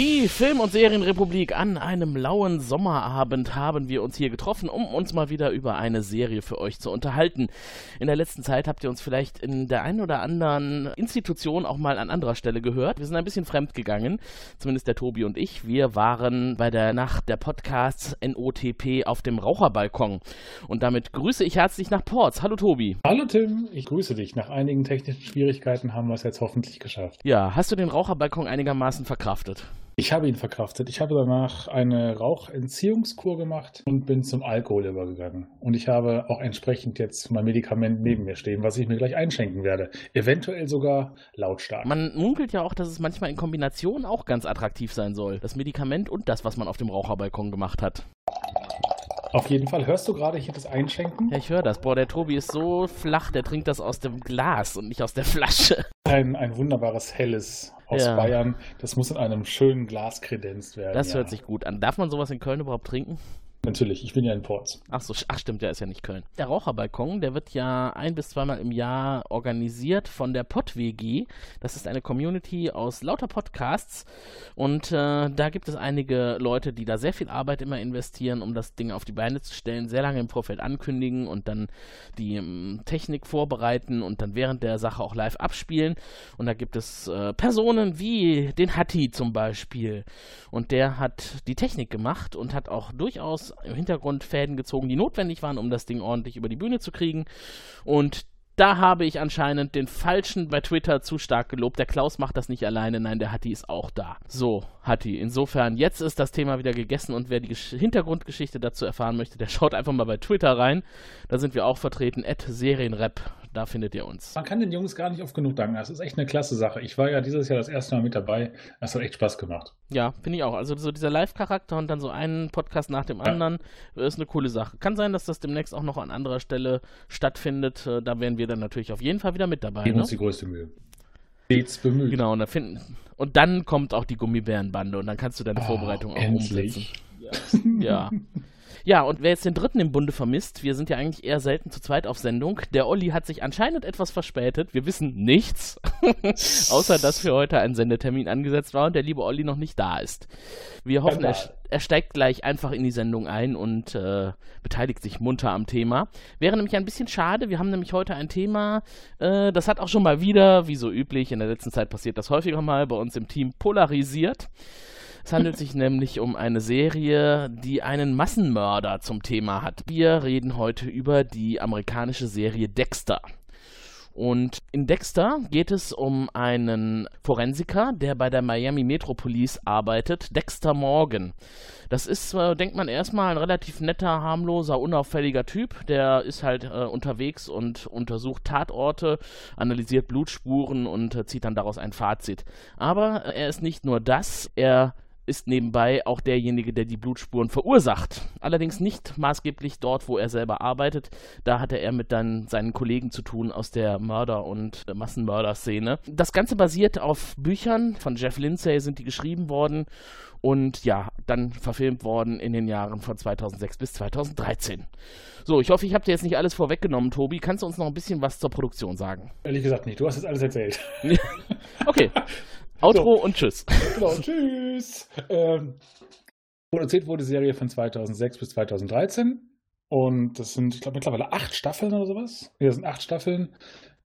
Die Film- und Serienrepublik an einem lauen Sommerabend haben wir uns hier getroffen, um uns mal wieder über eine Serie für euch zu unterhalten. In der letzten Zeit habt ihr uns vielleicht in der einen oder anderen Institution auch mal an anderer Stelle gehört. Wir sind ein bisschen fremd gegangen, zumindest der Tobi und ich. Wir waren bei der Nacht der Podcasts NOTP auf dem Raucherbalkon. Und damit grüße ich herzlich nach Ports. Hallo Tobi. Hallo Tim, ich grüße dich. Nach einigen technischen Schwierigkeiten haben wir es jetzt hoffentlich geschafft. Ja, hast du den Raucherbalkon einigermaßen verkraftet? Ich habe ihn verkraftet. Ich habe danach eine Rauchentziehungskur gemacht und bin zum Alkohol übergegangen. Und ich habe auch entsprechend jetzt mein Medikament neben mir stehen, was ich mir gleich einschenken werde. Eventuell sogar lautstark. Man munkelt ja auch, dass es manchmal in Kombination auch ganz attraktiv sein soll. Das Medikament und das, was man auf dem Raucherbalkon gemacht hat. Auf jeden Fall. Hörst du gerade hier das Einschenken? Ja, ich höre das. Boah, der Tobi ist so flach, der trinkt das aus dem Glas und nicht aus der Flasche. Ein, ein wunderbares Helles aus Ja. Bayern. Das muss in einem schönen Glas kredenzt werden. Das ja. hört sich gut an. Darf man sowas in Köln überhaupt trinken? Natürlich, ich bin ja in Ports. Ach so, ach stimmt, der ist ja nicht Köln. Der Raucherbalkon, der wird ja ein bis zweimal im Jahr organisiert von der Pod-WG. Das ist eine Community aus lauter Podcasts und äh, da gibt es einige Leute, die da sehr viel Arbeit immer investieren, um das Ding auf die Beine zu stellen, sehr lange im Vorfeld ankündigen und dann die ähm, Technik vorbereiten und dann während der Sache auch live abspielen. Und da gibt es äh, Personen wie den Hatti zum Beispiel. Und der hat die Technik gemacht und hat auch durchaus im Hintergrund Fäden gezogen, die notwendig waren, um das Ding ordentlich über die Bühne zu kriegen. Und da habe ich anscheinend den Falschen bei Twitter zu stark gelobt. Der Klaus macht das nicht alleine, nein, der Hatti ist auch da. So, Hatti. Insofern, jetzt ist das Thema wieder gegessen und wer die Gesch Hintergrundgeschichte dazu erfahren möchte, der schaut einfach mal bei Twitter rein. Da sind wir auch vertreten, at Serienrep. Da findet ihr uns. Man kann den Jungs gar nicht oft genug danken. Das ist echt eine klasse Sache. Ich war ja dieses Jahr das erste Mal mit dabei. Das hat echt Spaß gemacht. Ja, finde ich auch. Also so dieser Live-Charakter und dann so einen Podcast nach dem anderen äh, ist eine coole Sache. Kann sein, dass das demnächst auch noch an anderer Stelle stattfindet. Äh, Da wären wir dann natürlich auf jeden Fall wieder mit dabei. Geben Ne? uns die größte Mühe. Stets bemüht. Genau, und, da finden, und dann kommt auch die Gummibärenbande und dann kannst du deine Oh, Vorbereitung auch endlich. umsetzen. Ja. Ja, und wer jetzt den dritten im Bunde vermisst, wir sind ja eigentlich eher selten zu zweit auf Sendung. Der Olli hat sich anscheinend etwas verspätet. Wir wissen nichts, außer dass für heute ein Sendetermin angesetzt war und der liebe Olli noch nicht da ist. Wir hoffen, er, er steigt gleich einfach in die Sendung ein und äh, beteiligt sich munter am Thema. Wäre nämlich ein bisschen schade. Wir haben nämlich heute ein Thema, äh, das hat auch schon mal wieder, wie so üblich, in der letzten Zeit passiert das häufiger mal, bei uns im Team polarisiert. Es handelt sich nämlich um eine Serie, die einen Massenmörder zum Thema hat. Wir reden heute über die amerikanische Serie Dexter. Und in Dexter geht es um einen Forensiker, der bei der Miami Metropolis arbeitet, Dexter Morgan. Das ist, äh, denkt man erstmal, ein relativ netter, harmloser, unauffälliger Typ. Der ist halt äh, unterwegs und untersucht Tatorte, analysiert Blutspuren und äh, zieht dann daraus ein Fazit. Aber äh, er ist nicht nur das, er ist nebenbei auch derjenige, der die Blutspuren verursacht. Allerdings nicht maßgeblich dort, wo er selber arbeitet. Da hatte er mit dann seinen Kollegen zu tun aus der Mörder- und der Massenmörder-Szene. Das Ganze basiert auf Büchern von Jeff Lindsay, sind die geschrieben worden und ja, dann verfilmt worden in den Jahren von 2006 bis 2013. So, ich hoffe, ich habe dir jetzt nicht alles vorweggenommen, Tobi. Kannst du uns noch ein bisschen was zur Produktion sagen? Ehrlich gesagt nicht. Du hast jetzt alles erzählt. Okay. Outro So. und tschüss. genau, tschüss. Ähm, produziert wurde die Serie von 2006 bis 2013. Und das sind, ich glaube, mittlerweile acht Staffeln oder sowas. Ja, das sind acht Staffeln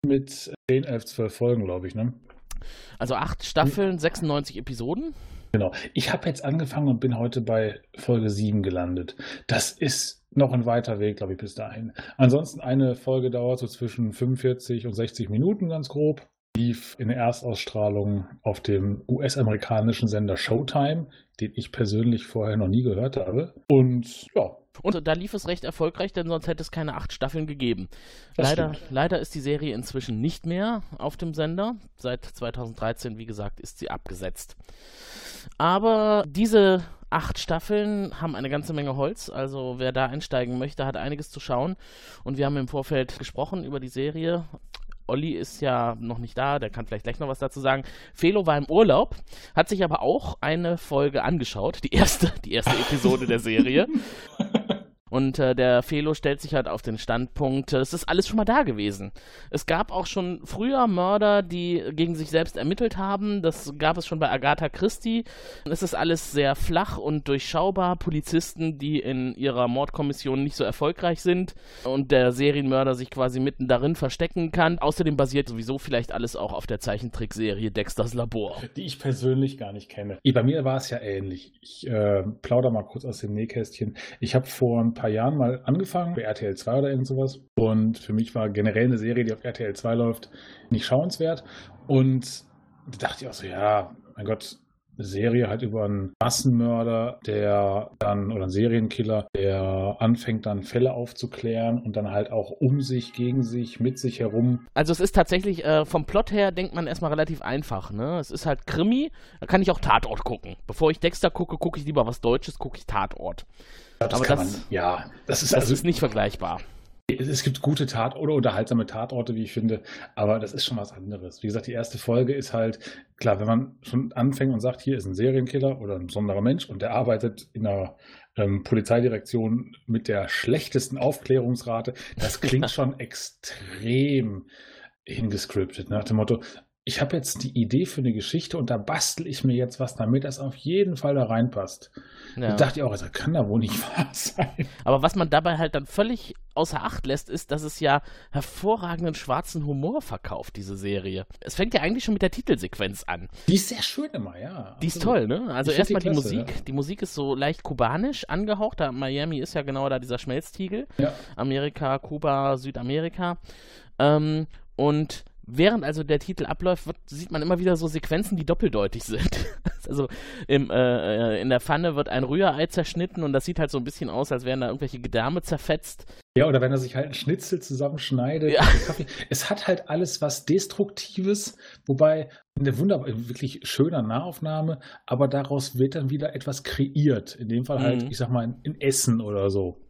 mit 10, 11, 12 Folgen, glaube ich, ne? Also acht Staffeln, 96 Episoden. Genau. Ich habe jetzt angefangen und bin heute bei Folge 7 gelandet. Das ist noch ein weiter Weg, glaube ich, bis dahin. Ansonsten eine Folge dauert so zwischen 45 und 60 Minuten, ganz grob. Lief in der Erstausstrahlung auf dem US-amerikanischen Sender Showtime, den ich persönlich vorher noch nie gehört habe. Und ja, und da lief es recht erfolgreich, denn sonst hätte es keine acht Staffeln gegeben. Leider, leider ist die Serie inzwischen nicht mehr auf dem Sender. Seit 2013, wie gesagt, ist sie abgesetzt. Aber diese acht Staffeln haben eine ganze Menge Holz. Also wer da einsteigen möchte, hat einiges zu schauen. Und wir haben im Vorfeld gesprochen über die Serie. Olli ist ja noch nicht da, der kann vielleicht gleich noch was dazu sagen. Felo war im Urlaub, hat sich aber auch eine Folge angeschaut, die erste, die erste Episode der Serie. Und äh, der Felo stellt sich halt auf den Standpunkt, äh, es ist alles schon mal da gewesen. Es gab auch schon früher Mörder, die gegen sich selbst ermittelt haben. Das gab es schon bei Agatha Christie. Es ist alles sehr flach und durchschaubar. Polizisten, die in ihrer Mordkommission nicht so erfolgreich sind und der Serienmörder sich quasi mitten darin verstecken kann. Außerdem basiert sowieso vielleicht alles auch auf der Zeichentrickserie Dexters Labor. Die ich persönlich gar nicht kenne. Bei mir war es ja ähnlich. Ich äh, plauder mal kurz aus dem Nähkästchen. Ich habe vor ein paar Jahren mal angefangen, bei RTL 2 oder irgend sowas. Und für mich war generell eine Serie, die auf RTL 2 läuft, nicht schauenswert. Und da dachte ich auch so, ja, mein Gott, eine Serie halt über einen Massenmörder, der dann, oder einen Serienkiller, der anfängt dann Fälle aufzuklären und dann halt auch um sich, gegen sich, mit sich herum. Also es ist tatsächlich, äh, vom Plot her denkt man erstmal relativ einfach, ne? Es ist halt Krimi, da kann ich auch Tatort gucken. Bevor ich Dexter gucke, gucke ich lieber was Deutsches, gucke ich Tatort. Ja, das Aber das, man, ja, das ist, das also, ist nicht vergleichbar. Es gibt gute Tat- oder unterhaltsame Tatorte, wie ich finde, aber das ist schon was anderes. Wie gesagt, die erste Folge ist halt, klar, wenn man schon anfängt und sagt, hier ist ein Serienkiller oder ein besonderer Mensch und der arbeitet in einer ähm, Polizeidirektion mit der schlechtesten Aufklärungsrate, das klingt schon extrem hingescriptet, nach dem Motto, ich habe jetzt die Idee für eine Geschichte und da bastel ich mir jetzt was, damit das auf jeden Fall da reinpasst. Ja. Da dachte ich auch, das kann da wohl nicht wahr sein. Aber was man dabei halt dann völlig außer Acht lässt, ist, dass es ja hervorragenden schwarzen Humor verkauft, diese Serie. Es fängt ja eigentlich schon mit der Titelsequenz an. Die ist sehr schön immer, ja. Die ist toll, ne? Also erstmal die, die, Musik. Ja. Die Musik ist so leicht kubanisch angehaucht. Da Miami ist ja genau da dieser Schmelztiegel. Ja. Amerika, Kuba, Südamerika. Ähm, und während also der Titel abläuft, wird, sieht man immer wieder so Sequenzen, die doppeldeutig sind. also im, äh, in der Pfanne wird ein Rührei zerschnitten und das sieht halt so ein bisschen aus, als wären da irgendwelche Gedärme zerfetzt. Ja, oder wenn er sich halt ein Schnitzel zusammenschneidet. Ja. Es hat halt alles was Destruktives, wobei eine wunderbar, wirklich schöner Nahaufnahme, aber daraus wird dann wieder etwas kreiert. In dem Fall halt, mhm. ich sag mal, in Essen oder so.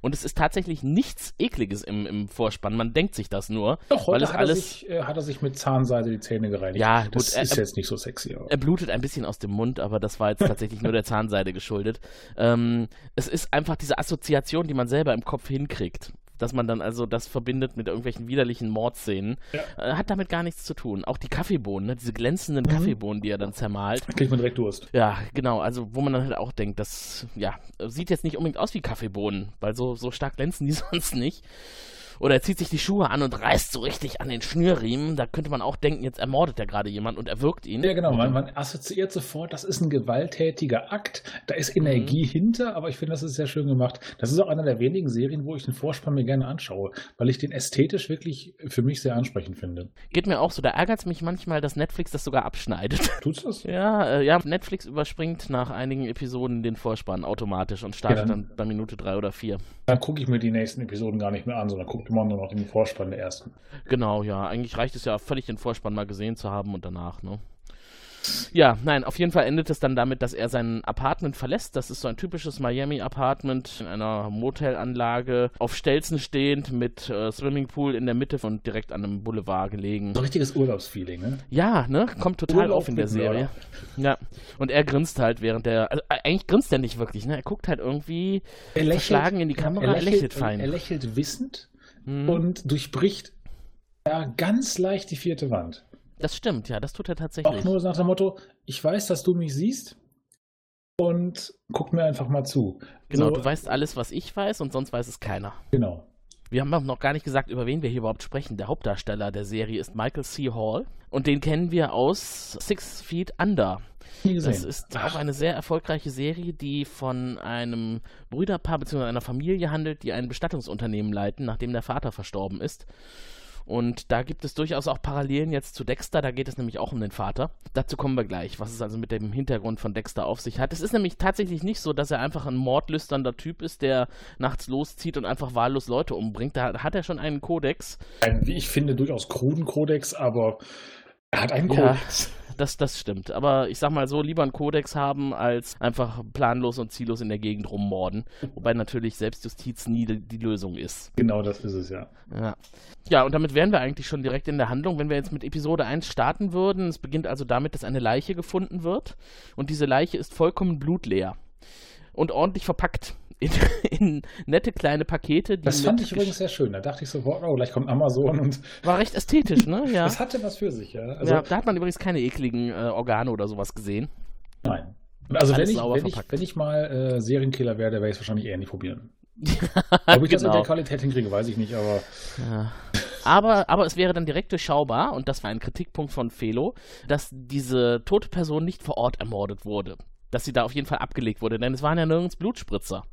Und es ist tatsächlich nichts Ekliges im, im Vorspann. Man denkt sich das nur. Doch, heute hat, alles, er sich, äh, hat er sich mit Zahnseide die Zähne gereinigt. Ja, gut. Das er, ist jetzt nicht so sexy. Aber. Er blutet ein bisschen aus dem Mund, aber das war jetzt tatsächlich nur der Zahnseide geschuldet. Ähm, es ist einfach diese Assoziation, die man selber im Kopf hinkriegt dass man dann also das verbindet mit irgendwelchen widerlichen Mordszenen. Ja. Äh, hat damit gar nichts zu tun. Auch die Kaffeebohnen, ne? diese glänzenden mhm. Kaffeebohnen, die er dann zermalt. Da kriegt man direkt Durst. Ja, genau. Also, wo man dann halt auch denkt, das ja, sieht jetzt nicht unbedingt aus wie Kaffeebohnen, weil so, so stark glänzen die sonst nicht. Oder er zieht sich die Schuhe an und reißt so richtig an den Schnürriemen. Da könnte man auch denken, jetzt ermordet er gerade jemand und erwürgt ihn. Ja, genau. Man, man, assoziiert sofort, das ist ein gewalttätiger Akt. Da ist Energie mhm. hinter, aber ich finde, das ist sehr schön gemacht. Das ist auch einer der wenigen Serien, wo ich den Vorspann mir gerne anschaue, weil ich den ästhetisch wirklich für mich sehr ansprechend finde. Geht mir auch so. Da ärgert es mich manchmal, dass Netflix das sogar abschneidet. Tut's das? Ja, äh, ja. Netflix überspringt nach einigen Episoden den Vorspann automatisch und startet ja, dann, dann bei Minute drei oder vier. Dann gucke ich mir die nächsten Episoden gar nicht mehr an, sondern gucke immer nur noch den Vorspann der ersten. Genau, ja. Eigentlich reicht es ja völlig, den Vorspann mal gesehen zu haben und danach, ne? Ja, nein, auf jeden Fall endet es dann damit, dass er sein Apartment verlässt. Das ist so ein typisches Miami-Apartment in einer Motelanlage, auf Stelzen stehend, mit äh, Swimmingpool in der Mitte und direkt an einem Boulevard gelegen. So ein richtiges Urlaubsfeeling, ne? Ja, ne? Kommt total Urlaub auf in der Serie. Ja. Und er grinst halt während der. Also äh, eigentlich grinst er nicht wirklich, ne? Er guckt halt irgendwie er lächelt, verschlagen in die Kamera, er lächelt, er lächelt fein. Er lächelt wissend hm. und durchbricht ja, ganz leicht die vierte Wand. Das stimmt, ja, das tut er tatsächlich. Auch nur nach dem Motto, ich weiß, dass du mich siehst und guck mir einfach mal zu. Genau, so, du weißt alles, was ich weiß und sonst weiß es keiner. Genau. Wir haben noch gar nicht gesagt, über wen wir hier überhaupt sprechen. Der Hauptdarsteller der Serie ist Michael C. Hall und den kennen wir aus Six Feet Under. Das ist Ach. auch eine sehr erfolgreiche Serie, die von einem Brüderpaar bzw. einer Familie handelt, die ein Bestattungsunternehmen leiten, nachdem der Vater verstorben ist. Und da gibt es durchaus auch Parallelen jetzt zu Dexter, da geht es nämlich auch um den Vater. Dazu kommen wir gleich, was es also mit dem Hintergrund von Dexter auf sich hat. Es ist nämlich tatsächlich nicht so, dass er einfach ein mordlüsternder Typ ist, der nachts loszieht und einfach wahllos Leute umbringt. Da hat er schon einen Kodex. Ein, wie ich finde, durchaus kruden Kodex, aber er hat einen Kodex. Ja das, das stimmt. Aber ich sag mal so, lieber einen Kodex haben, als einfach planlos und ziellos in der Gegend rummorden. Wobei natürlich Selbstjustiz nie die, die Lösung ist. Genau das ist es, ja. ja. Ja, und damit wären wir eigentlich schon direkt in der Handlung, wenn wir jetzt mit Episode 1 starten würden. Es beginnt also damit, dass eine Leiche gefunden wird. Und diese Leiche ist vollkommen blutleer und ordentlich verpackt in, in, nette kleine Pakete. das fand ich übrigens sehr schön. Da dachte ich so, oh, gleich kommt Amazon und. War recht ästhetisch, ne? Ja. Das hatte was für sich, ja. Also, ja da hat man übrigens keine ekligen äh, Organe oder sowas gesehen. Nein. Also wenn ich, wenn, ich, wenn ich, mal äh, Serienkiller werde, werde ich es wahrscheinlich eher nicht probieren. Ob ich das genau. in der Qualität hinkriege, weiß ich nicht, aber. Ja. Aber, aber es wäre dann direkt durchschaubar, und das war ein Kritikpunkt von Felo, dass diese tote Person nicht vor Ort ermordet wurde dass sie da auf jeden Fall abgelegt wurde, denn es waren ja nirgends Blutspritzer.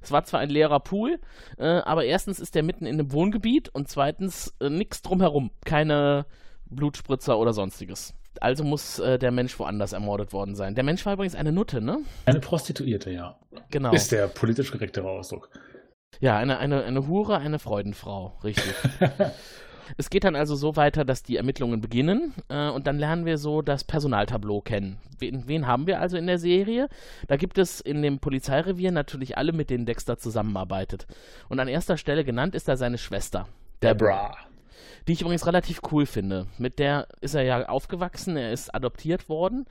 Es war zwar ein leerer Pool, äh, aber erstens ist der mitten in einem Wohngebiet und zweitens äh, nichts drumherum, keine Blutspritzer oder sonstiges. Also muss äh, der Mensch woanders ermordet worden sein. Der Mensch war übrigens eine Nutte, ne? Eine Prostituierte, ja. Genau. Ist der politisch korrektere Ausdruck. Ja, eine, eine, eine Hure, eine Freudenfrau, richtig. Es geht dann also so weiter, dass die Ermittlungen beginnen äh, und dann lernen wir so das Personaltableau kennen. Wen, wen, haben wir also in der Serie? Da gibt es in dem Polizeirevier natürlich alle, mit denen Dexter zusammenarbeitet. Und an erster Stelle genannt ist da seine Schwester. Deborah die ich übrigens relativ cool finde. Mit der ist er ja aufgewachsen, er ist adoptiert worden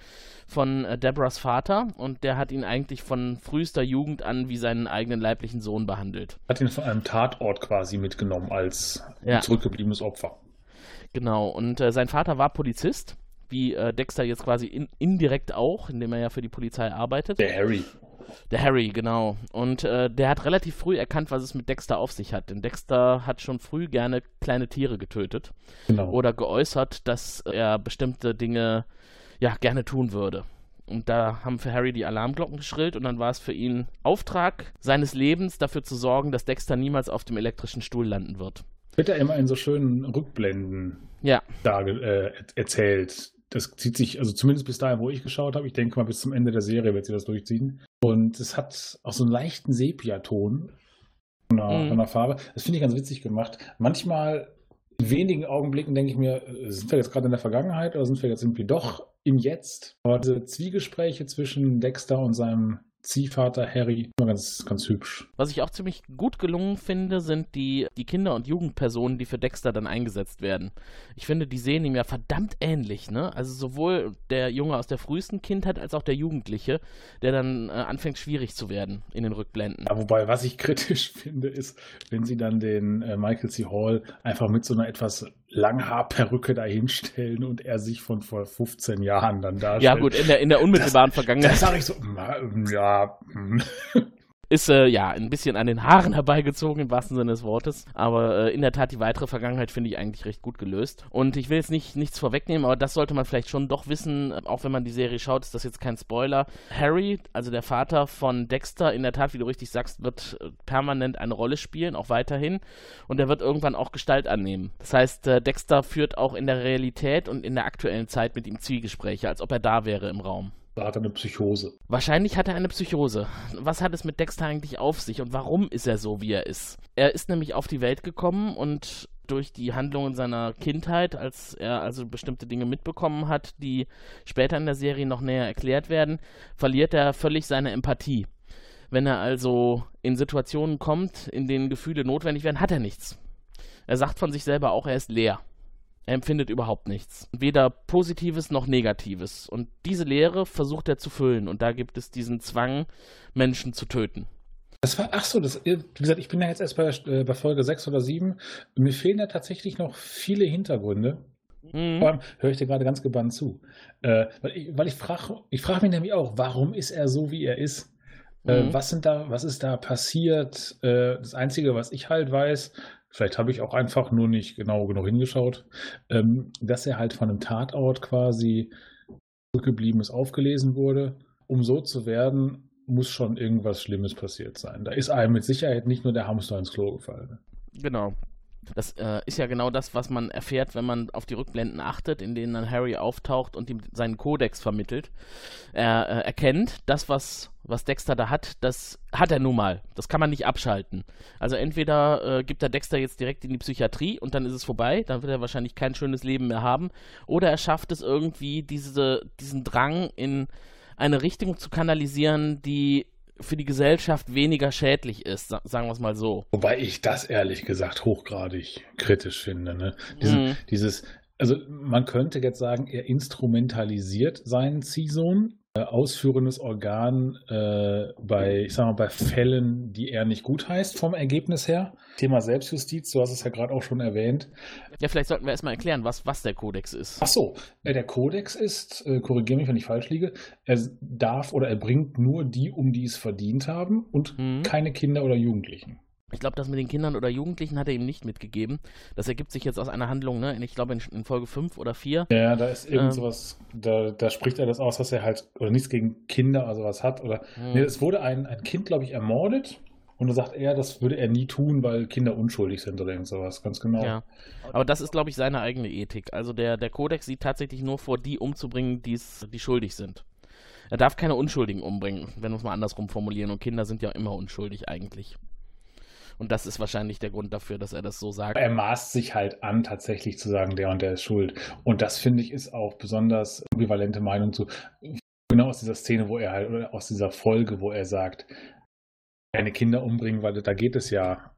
von äh, Deborahs Vater und der hat ihn eigentlich von frühester Jugend an wie seinen eigenen leiblichen Sohn behandelt. Hat ihn von einem Tatort quasi mitgenommen als ja. zurückgebliebenes Opfer. Genau, und äh, sein Vater war Polizist wie äh, Dexter jetzt quasi in, indirekt auch, indem er ja für die Polizei arbeitet. Der Harry. Der Harry, genau. Und äh, der hat relativ früh erkannt, was es mit Dexter auf sich hat. Denn Dexter hat schon früh gerne kleine Tiere getötet. Genau. Oder geäußert, dass er bestimmte Dinge ja gerne tun würde. Und da haben für Harry die Alarmglocken geschrillt und dann war es für ihn Auftrag seines Lebens, dafür zu sorgen, dass Dexter niemals auf dem elektrischen Stuhl landen wird. Wird er immer in so schönen Rückblenden ja. da, äh, erzählt das zieht sich, also zumindest bis dahin, wo ich geschaut habe, ich denke mal bis zum Ende der Serie wird sie das durchziehen. Und es hat auch so einen leichten Sepiaton von der, mhm. von der Farbe. Das finde ich ganz witzig gemacht. Manchmal in wenigen Augenblicken denke ich mir, äh, sind wir jetzt gerade in der Vergangenheit oder sind wir jetzt irgendwie doch im Jetzt? Aber diese Zwiegespräche zwischen Dexter und seinem Ziehvater Harry. Immer ganz, ganz hübsch. Was ich auch ziemlich gut gelungen finde, sind die, die Kinder- und Jugendpersonen, die für Dexter dann eingesetzt werden. Ich finde, die sehen ihm ja verdammt ähnlich, ne? Also sowohl der Junge aus der frühesten Kindheit als auch der Jugendliche, der dann äh, anfängt schwierig zu werden in den Rückblenden. Ja, wobei, was ich kritisch finde, ist, wenn sie dann den äh, Michael C. Hall einfach mit so einer etwas Langhaarperücke dahinstellen und er sich von vor 15 Jahren dann darstellt. Ja, gut, in der, in der unmittelbaren das, Vergangenheit. Das sage ich so, ja. Ist äh, ja ein bisschen an den Haaren herbeigezogen im wahrsten Sinne des Wortes. Aber äh, in der Tat die weitere Vergangenheit finde ich eigentlich recht gut gelöst. Und ich will jetzt nicht nichts vorwegnehmen, aber das sollte man vielleicht schon doch wissen, auch wenn man die Serie schaut, ist das jetzt kein Spoiler. Harry, also der Vater von Dexter, in der Tat, wie du richtig sagst, wird äh, permanent eine Rolle spielen, auch weiterhin. Und er wird irgendwann auch Gestalt annehmen. Das heißt, äh, Dexter führt auch in der Realität und in der aktuellen Zeit mit ihm Zwiegespräche, als ob er da wäre im Raum. Da hat er eine Psychose. Wahrscheinlich hat er eine Psychose. Was hat es mit Dexter eigentlich auf sich und warum ist er so, wie er ist? Er ist nämlich auf die Welt gekommen und durch die Handlungen seiner Kindheit, als er also bestimmte Dinge mitbekommen hat, die später in der Serie noch näher erklärt werden, verliert er völlig seine Empathie. Wenn er also in Situationen kommt, in denen Gefühle notwendig werden, hat er nichts. Er sagt von sich selber auch, er ist leer. Er empfindet überhaupt nichts. Weder Positives noch Negatives. Und diese Leere versucht er zu füllen. Und da gibt es diesen Zwang, Menschen zu töten. Das war, ach so, das, wie gesagt, ich bin ja jetzt erst bei, äh, bei Folge 6 oder 7. Mir fehlen ja tatsächlich noch viele Hintergründe. Mhm. Vor allem höre ich dir gerade ganz gebannt zu. Äh, weil ich, weil ich frage ich frag mich nämlich auch, warum ist er so, wie er ist? Äh, mhm. was, sind da, was ist da passiert? Äh, das Einzige, was ich halt weiß, vielleicht habe ich auch einfach nur nicht genau genug hingeschaut, ähm, dass er halt von einem Tatort quasi zurückgeblieben ist, aufgelesen wurde. Um so zu werden, muss schon irgendwas Schlimmes passiert sein. Da ist einem mit Sicherheit nicht nur der Hamster ins Klo gefallen. Genau. Das äh, ist ja genau das, was man erfährt, wenn man auf die Rückblenden achtet, in denen dann Harry auftaucht und ihm seinen Kodex vermittelt. Er äh, erkennt, das, was, was Dexter da hat, das hat er nun mal. Das kann man nicht abschalten. Also entweder äh, gibt er Dexter jetzt direkt in die Psychiatrie und dann ist es vorbei, dann wird er wahrscheinlich kein schönes Leben mehr haben, oder er schafft es irgendwie, diese, diesen Drang in eine Richtung zu kanalisieren, die für die Gesellschaft weniger schädlich ist, sagen wir es mal so. Wobei ich das ehrlich gesagt hochgradig kritisch finde. Ne? Diesen, mhm. Dieses, also man könnte jetzt sagen, er instrumentalisiert seinen Ziehsohn ausführendes Organ äh, bei, ich sag mal, bei Fällen, die er nicht gut heißt vom Ergebnis her. Thema Selbstjustiz, du hast es ja gerade auch schon erwähnt. Ja, vielleicht sollten wir erstmal erklären, was, was der Kodex ist. Ach so, äh, der Kodex ist, äh, korrigiere mich, wenn ich falsch liege, er darf oder er bringt nur die um, die es verdient haben und mhm. keine Kinder oder Jugendlichen. Ich glaube, das mit den Kindern oder Jugendlichen hat er ihm nicht mitgegeben. Das ergibt sich jetzt aus einer Handlung, ne? Ich glaube in, in Folge 5 oder 4. Ja, da ist irgend ähm, sowas, da, da spricht er das aus, was er halt, oder nichts gegen Kinder oder sowas hat. Oder hm. nee, es wurde ein, ein Kind, glaube ich, ermordet. Und da sagt er, das würde er nie tun, weil Kinder unschuldig sind oder irgend sowas, ganz genau. Ja. Aber das ist, glaube ich, seine eigene Ethik. Also der, der Kodex sieht tatsächlich nur vor, die umzubringen, die's, die schuldig sind. Er darf keine Unschuldigen umbringen, wenn wir es mal andersrum formulieren. Und Kinder sind ja immer unschuldig eigentlich. Und das ist wahrscheinlich der Grund dafür, dass er das so sagt. Er maßt sich halt an, tatsächlich zu sagen, der und der ist schuld. Und das finde ich ist auch besonders ambivalente Meinung zu. Genau aus dieser Szene, wo er halt, oder aus dieser Folge, wo er sagt, keine Kinder umbringen, weil da geht es ja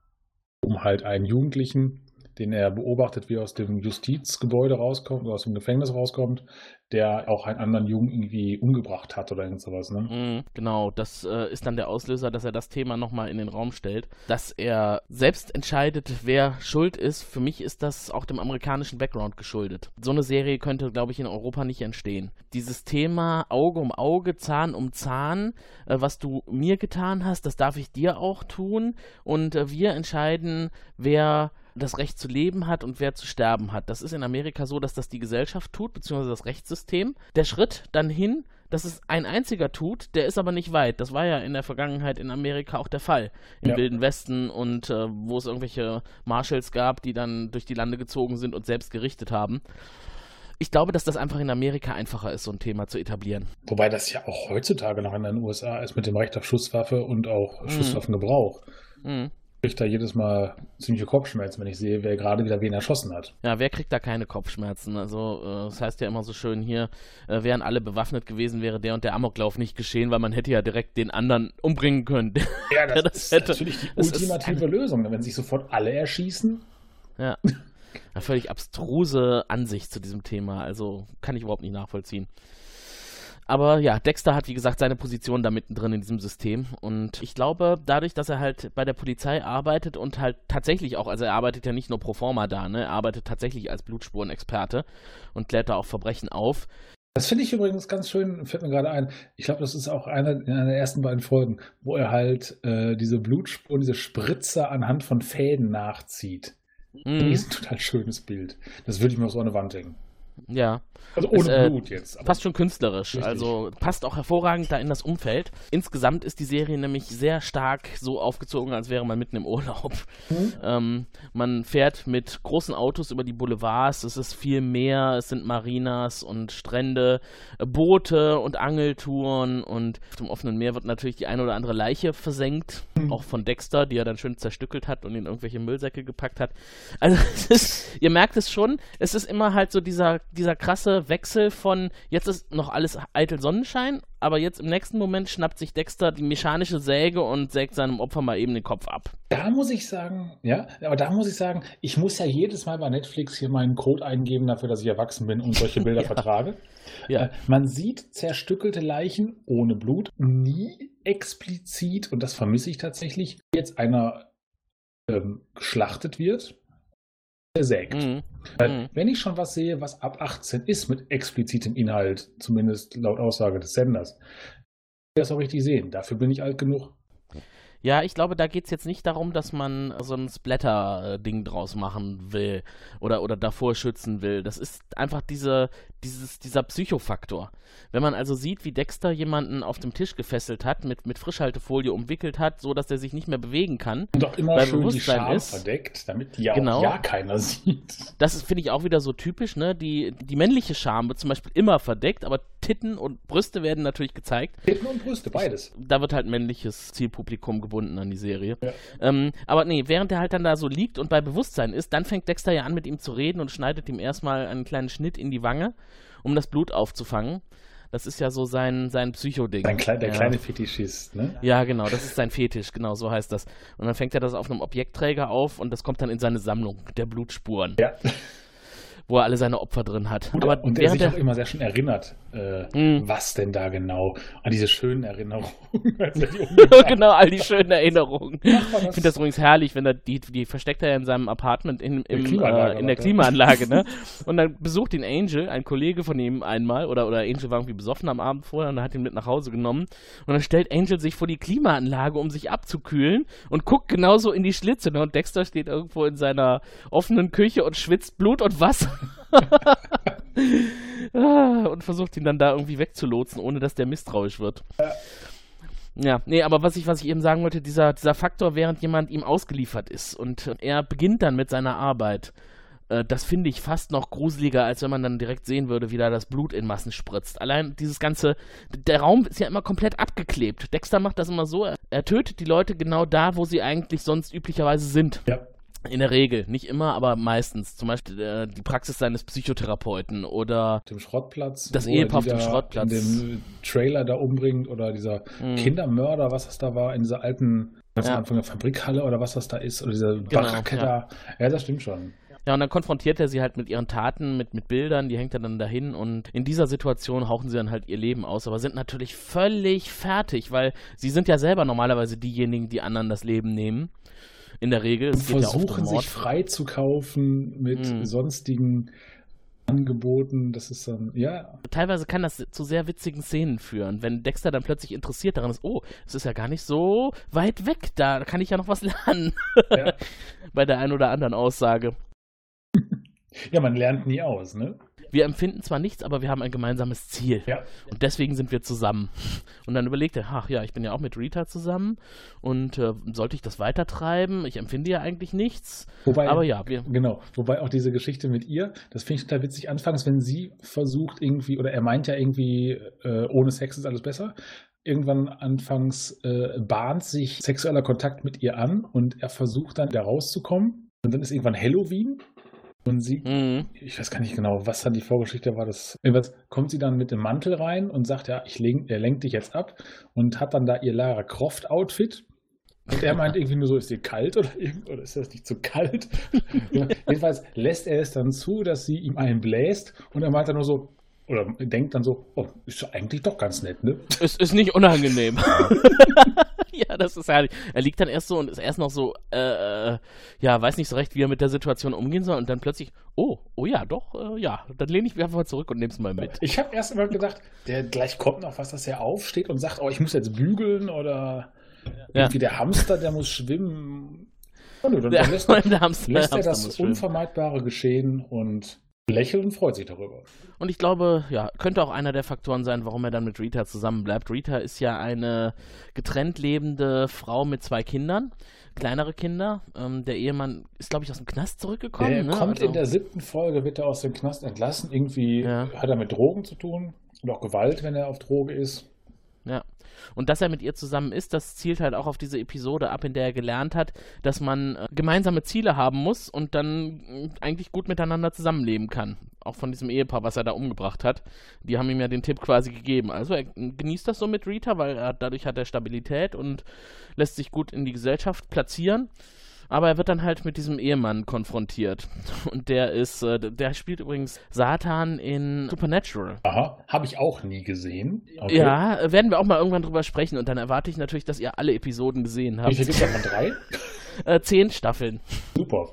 um halt einen Jugendlichen, den er beobachtet, wie er aus dem Justizgebäude rauskommt, oder aus dem Gefängnis rauskommt, der auch einen anderen Jungen irgendwie umgebracht hat oder irgend sowas, ne? Mhm, genau, das äh, ist dann der Auslöser, dass er das Thema nochmal in den Raum stellt, dass er selbst entscheidet, wer schuld ist. Für mich ist das auch dem amerikanischen Background geschuldet. So eine Serie könnte, glaube ich, in Europa nicht entstehen. Dieses Thema Auge um Auge, Zahn um Zahn, äh, was du mir getan hast, das darf ich dir auch tun und äh, wir entscheiden, wer das Recht zu leben hat und wer zu sterben hat. Das ist in Amerika so, dass das die Gesellschaft tut, beziehungsweise das Rechtssystem. Der Schritt dann hin, dass es ein einziger tut, der ist aber nicht weit. Das war ja in der Vergangenheit in Amerika auch der Fall. Im ja. Wilden Westen und äh, wo es irgendwelche Marshals gab, die dann durch die Lande gezogen sind und selbst gerichtet haben. Ich glaube, dass das einfach in Amerika einfacher ist, so ein Thema zu etablieren. Wobei das ja auch heutzutage noch in den USA ist mit dem Recht auf Schusswaffe und auch mhm. Schusswaffengebrauch. Mhm kriege da jedes Mal ziemliche Kopfschmerzen, wenn ich sehe, wer gerade wieder wen erschossen hat. Ja, wer kriegt da keine Kopfschmerzen? Also, äh, das heißt ja immer so schön hier, äh, wären alle bewaffnet gewesen, wäre der und der Amoklauf nicht geschehen, weil man hätte ja direkt den anderen umbringen können. Ja, das, das ist hätte. natürlich die ultimative ist, Lösung, wenn sich sofort alle erschießen. Ja. Eine völlig abstruse Ansicht zu diesem Thema, also kann ich überhaupt nicht nachvollziehen. Aber ja, Dexter hat wie gesagt seine Position da mittendrin in diesem System. Und ich glaube, dadurch, dass er halt bei der Polizei arbeitet und halt tatsächlich auch, also er arbeitet ja nicht nur pro forma da, ne? Er arbeitet tatsächlich als Blutspurenexperte und klärt da auch Verbrechen auf. Das finde ich übrigens ganz schön, fällt mir gerade ein. Ich glaube, das ist auch einer in einer der ersten beiden Folgen, wo er halt äh, diese Blutspuren, diese Spritzer anhand von Fäden nachzieht. Mhm. Das ist ein total schönes Bild. Das würde ich mir auf so eine Wand hängen. Ja. Also ohne es, äh, Blut jetzt. passt schon künstlerisch. Richtig. Also passt auch hervorragend da in das Umfeld. Insgesamt ist die Serie nämlich sehr stark so aufgezogen, als wäre man mitten im Urlaub. Mhm. Ähm, man fährt mit großen Autos über die Boulevards. Es ist viel Meer, es sind Marinas und Strände, äh, Boote und Angeltouren. Und auf dem offenen Meer wird natürlich die eine oder andere Leiche versenkt. Mhm. Auch von Dexter, die er dann schön zerstückelt hat und in irgendwelche Müllsäcke gepackt hat. Also ist, ihr merkt es schon, es ist immer halt so dieser dieser krasse Wechsel von jetzt ist noch alles eitel Sonnenschein, aber jetzt im nächsten Moment schnappt sich Dexter die mechanische Säge und sägt seinem Opfer mal eben den Kopf ab. Da muss ich sagen, ja, aber da muss ich sagen, ich muss ja jedes Mal bei Netflix hier meinen Code eingeben dafür, dass ich erwachsen bin und solche Bilder ja. vertrage. Ja. Äh, man sieht zerstückelte Leichen ohne Blut, nie explizit, und das vermisse ich tatsächlich, jetzt einer ähm, geschlachtet wird zersägt. Mhm. Mhm. Wenn ich schon was sehe, was ab 18 ist mit explizitem Inhalt, zumindest laut Aussage des Senders, das auch richtig sehen. Dafür bin ich alt genug. Ja, ich glaube, da geht es jetzt nicht darum, dass man so ein Splatter-Ding draus machen will oder, oder davor schützen will. Das ist einfach diese, dieses, dieser Psychofaktor. Wenn man also sieht, wie Dexter jemanden auf dem Tisch gefesselt hat, mit, mit Frischhaltefolie umwickelt hat, so dass er sich nicht mehr bewegen kann. Und auch immer schön die Scham ist. verdeckt, damit die ja, Genau. auch ja keiner sieht. Das ist, finde ich, auch wieder so typisch, ne? Die, die männliche Scham wird zum Beispiel immer verdeckt, aber Titten und Brüste werden natürlich gezeigt. Titten und Brüste, beides. da wird halt männliches Zielpublikum gebunden an die Serie. Ja. Ähm, aber nee, während er halt dann da so liegt und bei Bewusstsein ist, dann fängt Dexter ja an, mit ihm zu reden und schneidet ihm erstmal einen kleinen Schnitt in die Wange, um das Blut aufzufangen. Das ist ja so sein, sein Psycho-Ding. Klei der ja. kleine Fetischist, ne? Ja, genau, das ist sein Fetisch, genau, so heißt das. Und dann fängt er das auf einem Objektträger auf und das kommt dann in seine Sammlung der Blutspuren, Ja. Wo er alle seine Opfer drin hat. Und, Aber und er sich auch immer sehr schön erinnert, äh, Mhm. was denn da genau, an diese schönen Erinnerungen. als er die umgebracht genau, all die schönen Erinnerungen. Ich finde das übrigens herrlich, wenn er die, die versteckt er ja in seinem Apartment in, im, Klimaanlage äh, in der er. Klimaanlage, ne? Und dann besucht ihn Angel, ein Kollege von ihm einmal, oder, oder Angel war irgendwie besoffen am Abend vorher und hat ihn mit nach Hause genommen. Und dann stellt Angel sich vor die Klimaanlage, um sich abzukühlen und guckt genauso in die Schlitze, ne? Und Dexter steht irgendwo in seiner offenen Küche und schwitzt Blut und Wasser. Und versucht ihn dann da irgendwie wegzulotsen, ohne dass der misstrauisch wird. Ja, nee, aber was ich, was ich eben sagen wollte, dieser, dieser Faktor, während jemand ihm ausgeliefert ist und er beginnt dann mit seiner Arbeit, äh, das finde ich fast noch gruseliger, als wenn man dann direkt sehen würde, wie da das Blut in Massen spritzt. Allein dieses ganze, der Raum ist ja immer komplett abgeklebt. Dexter macht das immer so, er tötet die Leute genau da, wo sie eigentlich sonst üblicherweise sind. Ja. In der Regel, nicht immer, aber meistens. Zum Beispiel äh, die Praxis seines Psychotherapeuten oder dem Schrottplatz. Das Ehepaar auf dem Schrottplatz. In dem Trailer da umbringt oder dieser Mhm. Kindermörder, was das da war, in dieser alten, ganz Ja. Anfang der Fabrikhalle oder was das da ist, oder diese Genau, Baracke ja. da. Ja, das stimmt schon. Ja, und dann konfrontiert er sie halt mit ihren Taten, mit, mit Bildern, die hängt er dann dahin und in dieser Situation hauchen sie dann halt ihr Leben aus, aber sind natürlich völlig fertig, weil sie sind ja selber normalerweise diejenigen, die anderen das Leben nehmen. In der Regel. Ja versuchen Mord. sich frei zu kaufen mit Mhm. sonstigen Angeboten. Das ist dann, ja, Teilweise kann das zu sehr witzigen Szenen führen, wenn Dexter dann plötzlich interessiert daran ist, oh, es ist ja gar nicht so weit weg, da kann ich ja noch was lernen. Ja. Bei der einen oder anderen Aussage. ja, man lernt nie aus, ne? Wir empfinden zwar nichts, aber wir haben ein gemeinsames Ziel. Ja. Und deswegen sind wir zusammen. Und dann überlegt er, ach ja, ich bin ja auch mit Rita zusammen und äh, sollte ich das weitertreiben? Ich empfinde ja eigentlich nichts. Wobei, Aber ja, wir. Genau, wobei auch diese Geschichte mit ihr, das finde ich total witzig. Anfangs, wenn sie versucht irgendwie, oder er meint ja irgendwie, äh, ohne Sex ist alles besser. Irgendwann anfangs äh, bahnt sich sexueller Kontakt mit ihr an und er versucht dann da rauszukommen. Und dann ist irgendwann Halloween und sie, Mhm. ich weiß gar nicht genau, was dann die Vorgeschichte war. Das, jedenfalls kommt sie dann mit dem Mantel rein und sagt, ja, ich lenk, er lenkt dich jetzt ab und hat dann da ihr Lara Croft Outfit. Und er meint irgendwie nur so, ist dir kalt oder, oder ist das nicht zu kalt? ja, jedenfalls lässt er es dann zu, dass sie ihm einen bläst und er meint dann nur so, oder denkt dann so, oh, ist eigentlich doch ganz nett, ne? Es ist nicht unangenehm. ja, das ist herrlich. Er liegt dann erst so und ist erst noch so, äh, äh, ja, weiß nicht so recht, wie er mit der Situation umgehen soll und dann plötzlich, oh, oh ja, doch, äh, ja, dann lehne ich mich einfach mal zurück und nehme es mal mit. Ich habe erst mal gedacht, der gleich kommt noch was, dass er aufsteht und sagt, oh, ich muss jetzt bügeln oder Ja. irgendwie der Hamster, der muss schwimmen. Nö, dann, Der, lässt er, der Hamster, lässt er das. Unvermeidbare geschehen und lächelt und freut sich darüber. Und ich glaube, ja, könnte auch einer der Faktoren sein, warum er dann mit Rita zusammenbleibt. Rita ist ja eine getrennt lebende Frau mit zwei Kindern, kleinere Kinder. Ähm, der Ehemann ist, glaube ich, aus dem Knast zurückgekommen. Der ne? kommt Also- in der siebten Folge, wird er aus dem Knast entlassen. Irgendwie Ja. hat er mit Drogen zu tun und auch Gewalt, wenn er auf Droge ist. Ja. Und dass er mit ihr zusammen ist, das zielt halt auch auf diese Episode ab, in der er gelernt hat, dass man äh, gemeinsame Ziele haben muss und dann äh, eigentlich gut miteinander zusammenleben kann. Auch von diesem Ehepaar, was er da umgebracht hat. Die haben ihm ja den Tipp quasi gegeben. Also er äh, genießt das so mit Rita, weil er, dadurch hat er Stabilität und lässt sich gut in die Gesellschaft platzieren. Aber er wird dann halt mit diesem Ehemann konfrontiert. Und der ist, äh, der spielt übrigens Satan in Supernatural. Aha, habe ich auch nie gesehen. Okay. Ja, werden wir auch mal irgendwann drüber sprechen und dann erwarte ich natürlich, dass ihr alle Episoden gesehen Wie habt. viel gibt es davon? Drei? Äh, zehn Staffeln. Super.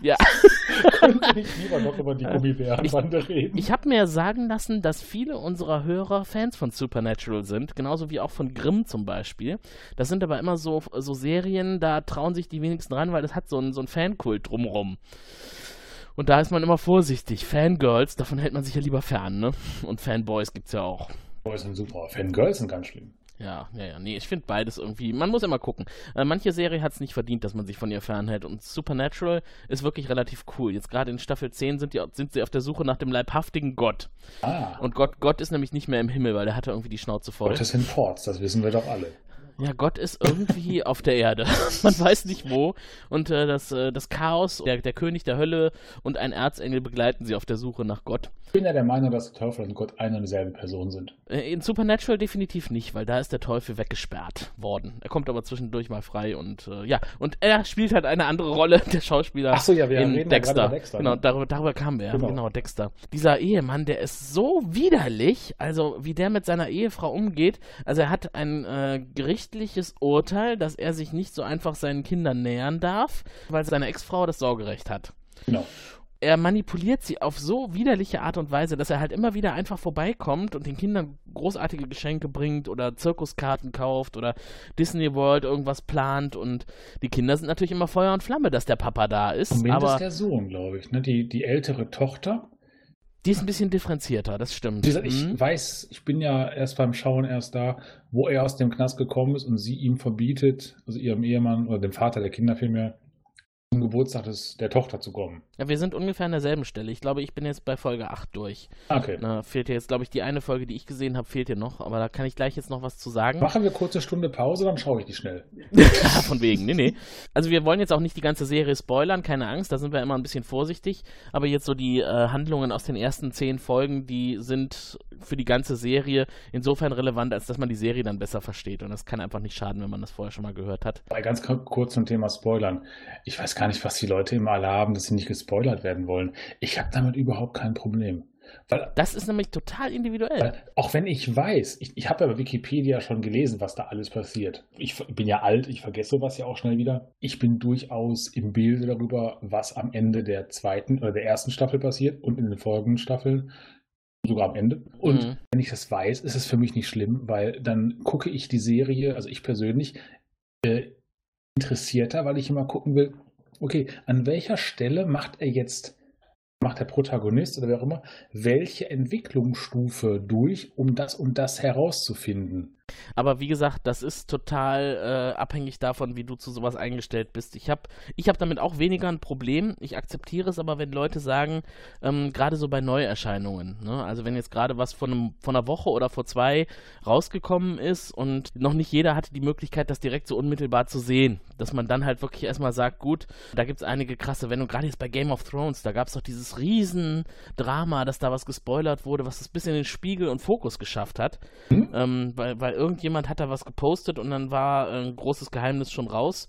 Ja. Können wir nicht lieber noch über die Gummibärenbande reden? Ich habe mir sagen lassen, dass viele unserer Hörer Fans von Supernatural sind, genauso wie auch von Grimm zum Beispiel. Das sind aber immer so, so Serien, da trauen sich die wenigsten ran, weil das hat so einen so Fankult drumrum. Und da ist man immer vorsichtig. Fangirls, davon hält man sich ja lieber fern, ne? Und Fanboys gibt's ja auch. Boys sind super. Fangirls sind ganz schlimm. Ja, ja, ja. Nee, ich finde beides irgendwie. Man muss immer gucken. Äh, manche Serie hat es nicht verdient, dass man sich von ihr fernhält. Und Supernatural ist wirklich relativ cool. Jetzt gerade in Staffel 10 sind, die, sind sie auf der Suche nach dem leibhaftigen Gott. Ah, Und Gott, Gott ist nämlich nicht mehr im Himmel, weil der hatte irgendwie die Schnauze voll. Gott ist in Ports, das wissen wir doch alle. Ja, Gott ist irgendwie auf der Erde. Man weiß nicht wo. Und äh, das, äh, das Chaos, der, der König der Hölle und ein Erzengel begleiten sie auf der Suche nach Gott. Ich bin ja der Meinung, dass der Teufel und Gott eine und dieselbe Person sind. Äh, In Supernatural definitiv nicht, weil da ist der Teufel weggesperrt worden. Er kommt aber zwischendurch mal frei und äh, ja, und er spielt halt eine andere Rolle, der Schauspieler Ach so, ja, wir in reden Dexter. über Dexter, Genau, ne? darüber, darüber kamen wir, ja. Genau. genau, Dexter. Dieser Ehemann, der ist so widerlich, also wie der mit seiner Ehefrau umgeht. Also er hat ein äh, gerichtliches Urteil, dass er sich nicht so einfach seinen Kindern nähern darf, weil seine Ex-Frau das Sorgerecht hat Genau. er manipuliert sie auf so widerliche Art und Weise, dass er halt immer wieder einfach vorbeikommt und den Kindern großartige Geschenke bringt oder Zirkuskarten kauft oder Disney World irgendwas plant und die Kinder sind natürlich immer Feuer und Flamme, dass der Papa da ist, Zumindest aber der Sohn, glaube ich. Ne? Die, die ältere Tochter. Die ist ein bisschen differenzierter, das stimmt. Ich Mhm. weiß, ich bin ja erst beim Schauen erst da, wo er aus dem Knast gekommen ist und sie ihm verbietet, also ihrem Ehemann oder dem Vater der Kinder vielmehr, zum Geburtstag des, der Tochter zu kommen. Ja, wir sind ungefähr an derselben Stelle. Ich glaube, ich bin jetzt bei Folge 8 durch. Okay. Na, fehlt dir jetzt, glaube ich, die eine Folge, die ich gesehen habe, fehlt dir noch, aber da kann ich gleich jetzt noch was zu sagen. Machen wir kurze Stunde Pause, dann schaue ich die schnell. Von wegen, nee, nee. Also wir wollen jetzt auch nicht die ganze Serie spoilern, keine Angst, da sind wir immer ein bisschen vorsichtig. Aber jetzt so die äh, Handlungen aus den ersten zehn Folgen, die sind für die ganze Serie insofern relevant, als dass man die Serie dann besser versteht. Und das kann einfach nicht schaden, wenn man das vorher schon mal gehört hat. Bei ganz ku- kurz zum Thema Spoilern. Ich weiß gar nicht, was die Leute immer alle haben, dass sie nicht gespoilert werden wollen. Ich habe damit überhaupt kein Problem. Weil, Das ist nämlich total individuell. weil auch wenn ich weiß, ich, ich habe ja bei Wikipedia schon gelesen, was da alles passiert. Ich ver- bin ja alt, ich vergesse sowas ja auch schnell wieder. Ich bin durchaus im Bilde darüber, was am Ende der zweiten oder der ersten Staffel passiert und in den folgenden Staffeln. Sogar am Ende. Und Mhm. wenn ich das weiß, ist es für mich nicht schlimm, weil dann gucke ich die Serie, also ich persönlich, äh, interessierter, weil ich immer gucken will, okay, an welcher Stelle macht er jetzt, macht der Protagonist oder wer auch immer, welche Entwicklungsstufe durch, um das und das herauszufinden. Aber wie gesagt, das ist total äh, abhängig davon, wie du zu sowas eingestellt bist. Ich habe ich hab damit auch weniger ein Problem. Ich akzeptiere es aber, wenn Leute sagen, ähm, gerade so bei Neuerscheinungen, ne? also wenn jetzt gerade was von, einem, von einer Woche oder vor zwei rausgekommen ist und noch nicht jeder hatte die Möglichkeit, das direkt so unmittelbar zu sehen, dass man dann halt wirklich erstmal sagt, gut, da gibt es einige krasse Wendungen, gerade jetzt bei Game of Thrones, da gab es doch dieses Riesendrama, dass da was gespoilert wurde, was es bis in den Spiegel und Fokus geschafft hat, Hm? ähm, weil, weil irgendjemand hat da was gepostet und dann war äh, ein großes Geheimnis schon raus.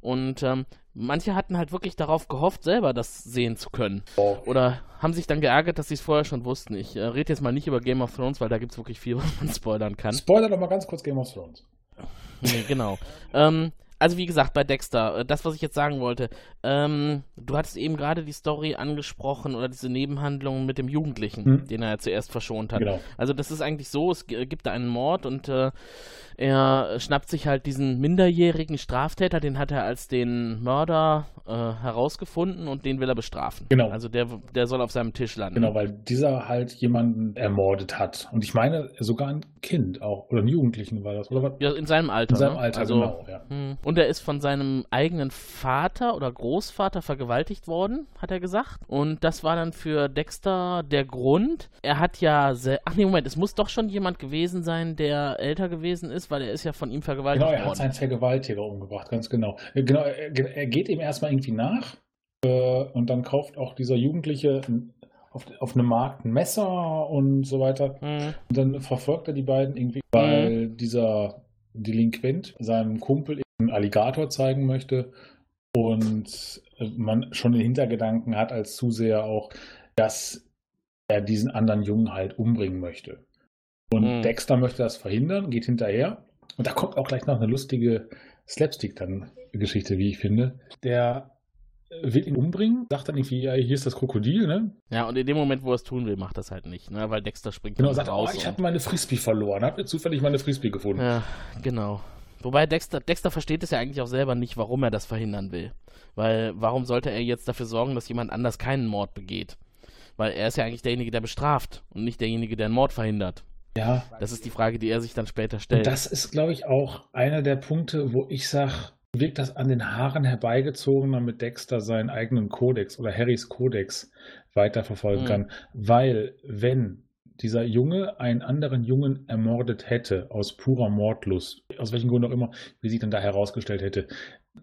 Und ähm, manche hatten halt wirklich darauf gehofft, selber das sehen zu können. Oh. Oder haben sich dann geärgert, dass sie es vorher schon wussten. Ich äh, rede jetzt mal nicht über Game of Thrones, weil da gibt es wirklich viel, was man spoilern kann. Spoiler doch mal ganz kurz Game of Thrones. Nee, genau. ähm, also wie gesagt, bei Dexter, äh, das, was ich jetzt sagen wollte, ähm, du hattest eben gerade die Story angesprochen oder diese Nebenhandlung mit dem Jugendlichen, Hm. den er ja zuerst verschont hat. Genau. Also das ist eigentlich so, es g- gibt da einen Mord und äh, er schnappt sich halt diesen minderjährigen Straftäter, den hat er als den Mörder äh, herausgefunden und den will er bestrafen. Genau. Also der, der soll auf seinem Tisch landen. Genau, weil dieser halt jemanden ermordet hat. Und ich meine sogar ein Kind auch. Oder einen Jugendlichen war das. Oder was? Ja, in seinem Alter. In seinem ne? Alter, also, genau. Ja. Hm. Und er ist von seinem eigenen Vater oder Großvater vergewaltigt worden, hat er gesagt. Und das war dann für Dexter der Grund. Er hat ja. Ach nee, Moment, es muss doch schon jemand gewesen sein, der älter gewesen ist, weil er ist ja von ihm vergewaltigt Genau, er hat worden. seinen Vergewaltiger umgebracht, ganz genau. Äh, Genau, er, er geht ihm erstmal irgendwie nach äh, und dann kauft auch dieser Jugendliche auf, auf einem Markt ein Messer und so weiter. Hm. Und dann verfolgt er die beiden irgendwie, weil dieser Delinquent seinem Kumpel einen Alligator zeigen möchte und man schon den Hintergedanken hat als Zuseher auch, dass er diesen anderen Jungen halt umbringen möchte. Und Mhm. Dexter möchte das verhindern, geht hinterher. Und da kommt auch gleich noch eine lustige Slapstick-Geschichte, wie ich finde. Der will ihn umbringen, sagt dann irgendwie, ja, hier ist das Krokodil, ne? Ja, und in dem Moment, wo er es tun will, macht das halt nicht, ne? Weil Dexter springt Genau, sagt, oh, raus. ich und- habe meine Frisbee verloren, hab zufällig meine Frisbee gefunden. Ja, genau. Wobei Dexter, Dexter versteht es ja eigentlich auch selber nicht, warum er das verhindern will. Weil, warum sollte er jetzt dafür sorgen, dass jemand anders keinen Mord begeht? Weil er ist ja eigentlich derjenige, der bestraft und nicht derjenige, der einen Mord verhindert. Ja, Das ist die Frage, die er sich dann später und stellt. das ist, glaube ich, auch einer der Punkte, wo ich sage, wirkt das an den Haaren herbeigezogen, damit Dexter seinen eigenen Kodex oder Harrys Kodex weiterverfolgen Mhm. kann. Weil, wenn dieser Junge einen anderen Jungen ermordet hätte, aus purer Mordlust, aus welchem Grund auch immer, wie sich dann da herausgestellt hätte,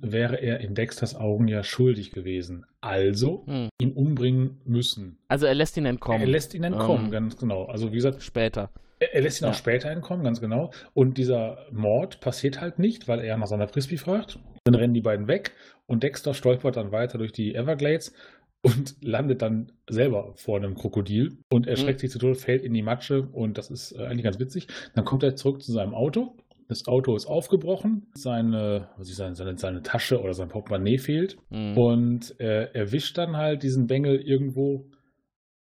wäre er in Dexters Augen ja schuldig gewesen. Also Hm. ihn umbringen müssen. Also er lässt ihn entkommen. Er lässt ihn entkommen, Ähm. ganz genau. Also wie gesagt, Später. er, er lässt ihn Ja. auch später entkommen, ganz genau. Und dieser Mord passiert halt nicht, weil er nach seiner Frisbee fragt. Dann rennen die beiden weg und Dexter stolpert dann weiter durch die Everglades und landet dann selber vor einem Krokodil und erschreckt Mhm. sich zu Tode, fällt in die Matsche und das ist äh, eigentlich ganz witzig. Dann kommt er zurück zu seinem Auto. Das Auto ist aufgebrochen, seine, was ich sagen, seine, seine Tasche oder sein Portemonnaie fehlt. Hm. Und äh, er wischt dann halt diesen Bengel irgendwo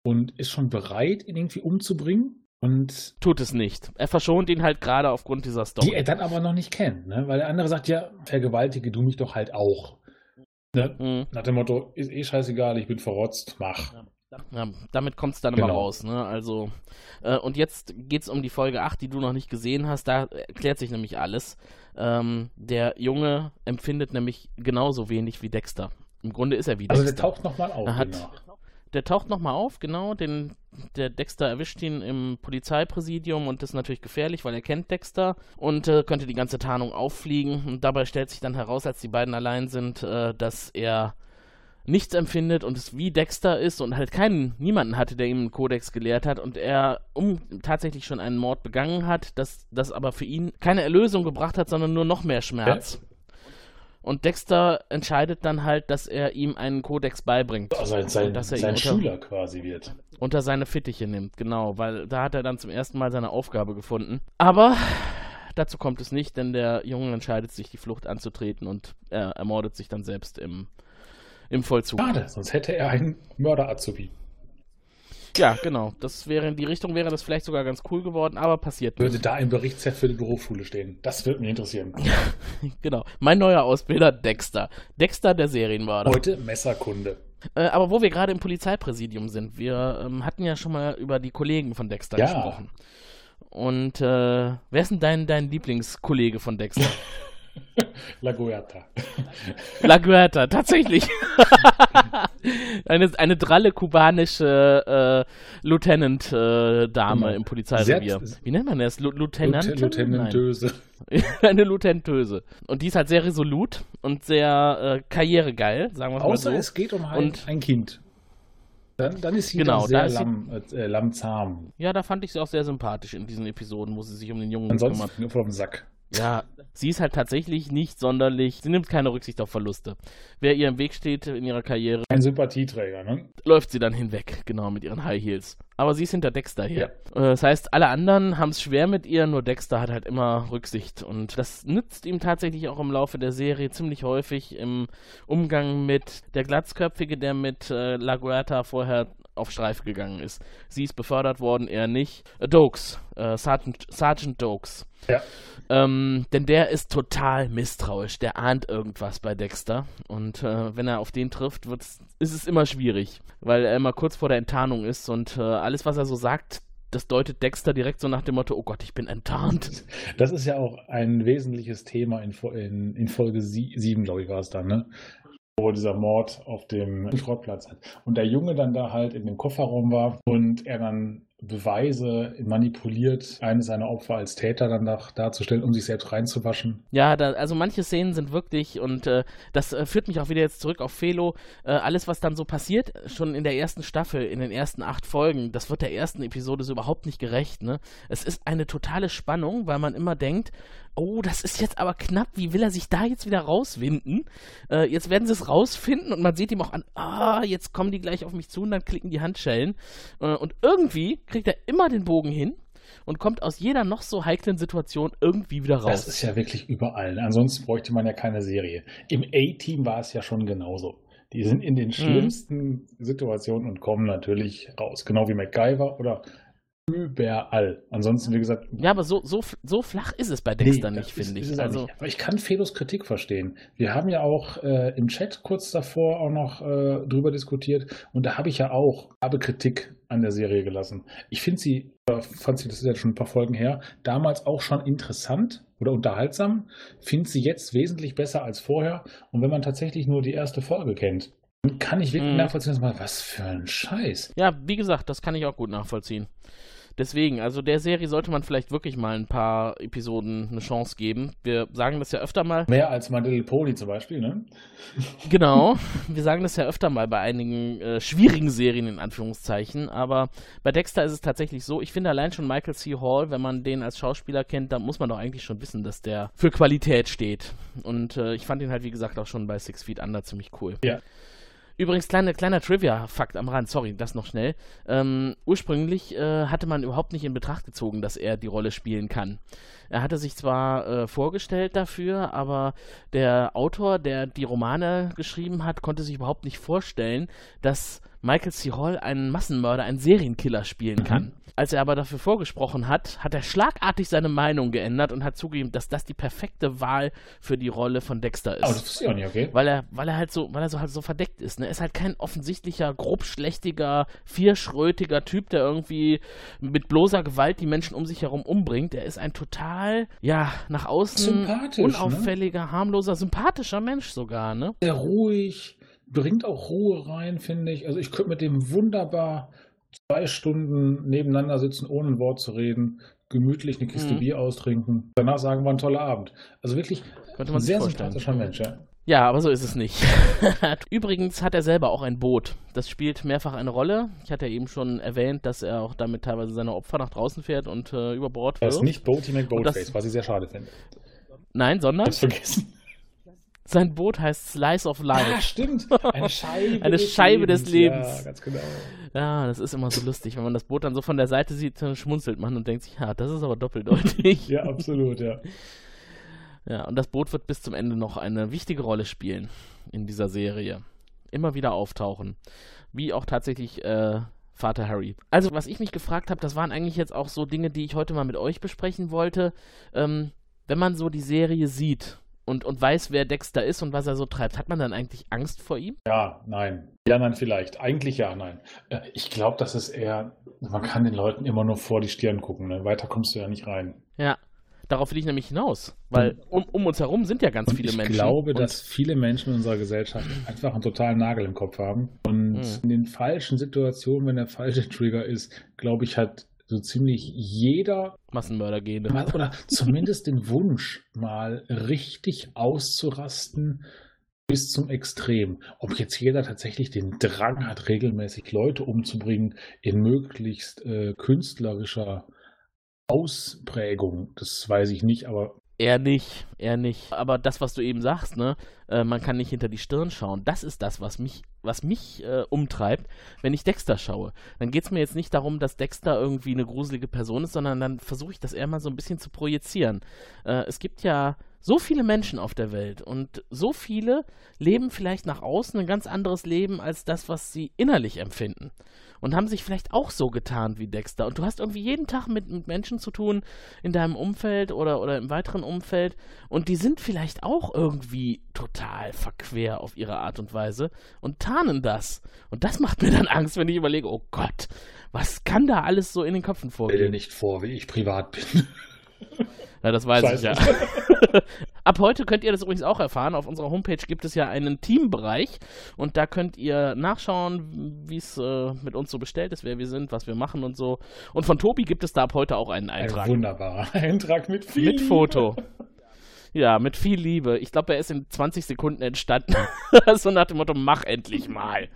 und ist schon bereit, ihn irgendwie umzubringen. Und Tut es nicht. Er verschont ihn halt gerade aufgrund dieser Story. die er dann aber noch nicht kennt, ne? Weil der andere sagt, ja, vergewaltige du mich doch halt auch. Ne? Hm. Nach dem Motto, ist eh scheißegal, ich bin verrotzt, mach. Ja, damit kommt es dann Genau. immer raus, ne? Also, äh, und jetzt geht's um die Folge 8, die du noch nicht gesehen hast. Da erklärt sich nämlich alles. Ähm, der Junge empfindet nämlich genauso wenig wie Dexter. Im Grunde ist er wie Also der Dexter. taucht nochmal auf. Er hat- genau. Der taucht nochmal auf, genau. Den, der Dexter erwischt ihn im Polizeipräsidium und das ist natürlich gefährlich, weil er kennt Dexter und äh, könnte die ganze Tarnung auffliegen. Und dabei stellt sich dann heraus, als die beiden allein sind, äh, dass er nichts empfindet und es wie Dexter ist und halt keinen, niemanden hatte, der ihm einen Kodex gelehrt hat und er um tatsächlich schon einen Mord begangen hat, dass das aber für ihn keine Erlösung gebracht hat, sondern nur noch mehr Schmerz. Und Dexter entscheidet dann halt, dass er ihm einen Kodex beibringt Also sein, dass er sein unter- Schüler quasi wird. unter seine Fittiche nimmt, genau, weil da hat er dann zum ersten Mal seine Aufgabe gefunden. Aber dazu kommt es nicht, denn der Junge entscheidet sich, die Flucht anzutreten und er ermordet sich dann selbst im, im Vollzug. Schade, sonst hätte er einen Mörder-Azubi. Ja, genau. Das wäre in die Richtung wäre das vielleicht sogar ganz cool geworden, aber passiert Würde nicht. da im Berichtsheft für die Berufsschule stehen. Das würde mich interessieren. Genau. Mein neuer Ausbilder Dexter. Dexter der Serienmörder. Heute Messerkunde. Äh, aber wo wir gerade im Polizeipräsidium sind, wir ähm, hatten ja schon mal über die Kollegen von Dexter Ja. gesprochen. Und äh, wer ist denn dein, dein Lieblingskollege von Dexter? La Guerta. La Guerta, tatsächlich. eine, eine dralle kubanische äh, Lieutenant-Dame Genau. im Polizeirevier. Wie nennt man das? Lieutenant? Lieutenant, Lieutenant Döse. eine Lieutenantöse. Und die ist halt sehr resolut und sehr äh, karrieregeil, sagen wir mal Außer so. es geht um ein, Und- ein Kind. Dann, dann ist sie Genau, sehr sie- lamm, äh, lammzahm. Ja, da fand ich sie auch sehr sympathisch in diesen Episoden, wo sie sich um den Jungen kümmert. Ansonsten nur vom Sack. Ja, sie ist halt tatsächlich nicht sonderlich, sie nimmt keine Rücksicht auf Verluste. Wer ihr im Weg steht in ihrer Karriere, Ein Sympathieträger, ne? läuft sie dann hinweg, genau, mit ihren High Heels. Aber sie ist hinter Dexter her. Äh, Das heißt, alle anderen haben es schwer mit ihr, nur Dexter hat halt immer Rücksicht. Und das nützt ihm tatsächlich auch im Laufe der Serie ziemlich häufig im Umgang mit der Glatzköpfige, der mit äh, La Guerta vorher auf Streife gegangen ist. Sie ist befördert worden, er nicht. Äh, Dokes, äh, Sergeant, Sergeant Dokes. Ja. Ähm, denn der ist total misstrauisch. Der ahnt irgendwas bei Dexter. Und äh, wenn er auf den trifft, wird's, ist es immer schwierig, weil er immer kurz vor der Enttarnung ist und äh, alles, was er so sagt, das deutet Dexter direkt so nach dem Motto: Oh Gott, ich bin enttarnt. Das ist ja auch ein wesentliches Thema in, in, in Folge 7, glaube ich, war es dann, ne? Wo dieser Mord auf dem Schrottplatz hat. Und der Junge dann da halt in dem Kofferraum war und er dann Beweise manipuliert, eines seiner Opfer als Täter dann da, darzustellen, um sich selbst reinzuwaschen. Ja, da, also manche Szenen sind wirklich, und äh, das äh, führt mich auch wieder jetzt zurück auf Felo. Äh, alles, was dann so passiert, schon in der ersten Staffel, in den ersten acht Folgen, das wird der ersten Episode so überhaupt nicht gerecht. Ne? Es ist eine totale Spannung, weil man immer denkt, oh, das ist jetzt aber knapp, wie will er sich da jetzt wieder rauswinden? Äh, jetzt werden sie es rausfinden und man sieht ihm auch an, ah, jetzt kommen die gleich auf mich zu und dann klicken die Handschellen. Äh, und irgendwie kriegt er immer den Bogen hin und kommt aus jeder noch so heiklen Situation irgendwie wieder raus. Das ist ja wirklich überall. Ansonsten bräuchte man ja keine Serie. Im A-Team war es ja schon genauso. Die sind in Mhm. den schlimmsten Situationen und kommen natürlich raus. Genau wie MacGyver oder überall. Ansonsten, wie gesagt, Ja, aber so, so, so flach ist es bei Dexter Nee, nicht, finde ich. Also, nicht. Aber ich kann Fedos Kritik verstehen. Wir haben ja auch äh, im Chat kurz davor auch noch äh, drüber diskutiert und da habe ich ja auch habe Kritik an der Serie gelassen. Ich finde sie, äh, fand sie, das ist ja schon ein paar Folgen her, damals auch schon interessant oder unterhaltsam, finde sie jetzt wesentlich besser als vorher und wenn man tatsächlich nur die erste Folge kennt, dann kann ich wirklich Mhm. nachvollziehen, was für ein Scheiß. ja, wie gesagt, das kann ich auch gut nachvollziehen. Deswegen, also der Serie sollte man vielleicht wirklich mal ein paar Episoden eine Chance geben. Wir sagen das ja öfter mal. Mehr als My Little Pony zum Beispiel, ne? Genau, wir sagen das ja öfter mal bei einigen äh, schwierigen Serien in Anführungszeichen, aber bei Dexter ist es tatsächlich so, ich finde allein schon Michael C. Hall, wenn man den als Schauspieler kennt, da muss man doch eigentlich schon wissen, dass der für Qualität steht. Und äh, ich fand ihn halt, wie gesagt, auch schon bei Six Feet Under ziemlich cool. Ja. Übrigens, kleine, kleiner Trivia-Fakt am Rand, sorry, das noch schnell. Ähm, ursprünglich äh, hatte man überhaupt nicht in Betracht gezogen, dass er die Rolle spielen kann. Er hatte sich zwar äh, vorgestellt dafür, aber der Autor, der die Romane geschrieben hat, konnte sich überhaupt nicht vorstellen, dass Michael C. Hall einen Massenmörder, einen Serienkiller spielen kann. Als er aber dafür vorgesprochen hat, hat er schlagartig seine Meinung geändert und hat zugegeben, dass das die perfekte Wahl für die Rolle von Dexter ist Aber das ich auch nicht, okay? weil er, weil er halt so, weil er so halt so verdeckt ist. Ne? Er ist halt kein offensichtlicher, grobschlächtiger, vierschrötiger Typ, der irgendwie mit bloßer Gewalt die Menschen um sich herum umbringt. Er ist ein total, ja, nach außen ne? unauffälliger, harmloser, sympathischer Mensch sogar, ne? sehr ruhig, bringt auch Ruhe rein, finde ich. Also ich könnte mit dem wunderbar zwei Stunden nebeneinander sitzen, ohne ein Wort zu reden, gemütlich eine Kiste Mhm. Bier austrinken, danach sagen wir ein toller Abend. Also wirklich Könnte ein man sich sehr sympathischer Mensch, ja. Ja, aber so ist es nicht. Übrigens hat er selber auch ein Boot. Das spielt mehrfach eine Rolle. Ich hatte ja eben schon erwähnt, dass er auch damit teilweise seine Opfer nach draußen fährt und äh, über Bord Er ist wirft. nicht Boaty McBoatface, das- was ich sehr schade finde. Nein, sondern Hab's vergessen. Sein Boot heißt Slice of Life. Ah, stimmt. Eine Scheibe, Eine Scheibe des Lebens. Ja, ganz genau. Ja, das ist immer so lustig, wenn man das Boot dann so von der Seite sieht, dann schmunzelt man und denkt sich, ja, das ist aber doppeldeutig. Ja, absolut, ja. Ja, und das Boot wird bis zum Ende noch eine wichtige Rolle spielen in dieser Serie. Immer wieder auftauchen. Wie auch tatsächlich äh, Vater Harry. Also, was ich mich gefragt habe, das waren eigentlich jetzt auch so Dinge, die ich heute mal mit euch besprechen wollte. Ähm, wenn man so die Serie sieht und, und weiß, wer Dexter ist und was er so treibt, hat man dann eigentlich Angst vor ihm? Ja, nein. Ja, nein, vielleicht. Eigentlich ja, nein. Äh, Ich glaube, das ist eher, man kann den Leuten immer nur vor die Stirn gucken. Ne? Weiter kommst du ja nicht rein. Ja, darauf will ich nämlich hinaus. Weil um, um uns herum sind ja ganz Und viele ich Menschen. glaube, und dass viele Menschen in unserer Gesellschaft einfach einen totalen Nagel im Kopf haben. Und Mhm. in den falschen Situationen, wenn der falsche Trigger ist, glaube ich, hat so ziemlich jeder Massenmördergene. mal, oder zumindest den Wunsch, mal richtig auszurasten bis zum Extrem. Ob jetzt jeder tatsächlich den Drang hat, regelmäßig Leute umzubringen in möglichst äh, künstlerischer Ausprägung, das weiß ich nicht, aber Er nicht, er nicht. Aber das, was du eben sagst, ne, äh, man kann nicht hinter die Stirn schauen. Das ist das, was mich, was mich äh, umtreibt, wenn ich Dexter schaue. Dann geht es mir jetzt nicht darum, dass Dexter irgendwie eine gruselige Person ist, sondern dann versuche ich das eher mal so ein bisschen zu projizieren. Äh, es gibt ja so viele Menschen auf der Welt und so viele leben vielleicht nach außen ein ganz anderes Leben als das, was sie innerlich empfinden. Und haben sich vielleicht auch so getan wie Dexter. Und du hast irgendwie jeden Tag mit, mit Menschen zu tun in deinem Umfeld oder, oder im weiteren Umfeld. Und die sind vielleicht auch irgendwie total verquer auf ihre Art und Weise und tarnen das. Und das macht mir dann Angst, wenn ich überlege, oh Gott, was kann da alles so in den Köpfen stell dir vorgehen? nicht vor, wie ich privat bin. Ja, das weiß Scheiße. ich ja. Ab heute könnt ihr das übrigens auch erfahren. Auf unserer Homepage gibt es ja einen Teambereich und da könnt ihr nachschauen, wie es äh, mit uns so bestellt ist, wer wir sind, was wir machen und so. Und von Tobi gibt es da ab heute auch einen Ein Eintrag. wunderbarer Eintrag mit viel Mit. Foto. Ja, mit viel Liebe. Ich glaube, er ist in 20 Sekunden entstanden. so nach dem Motto, mach endlich mal.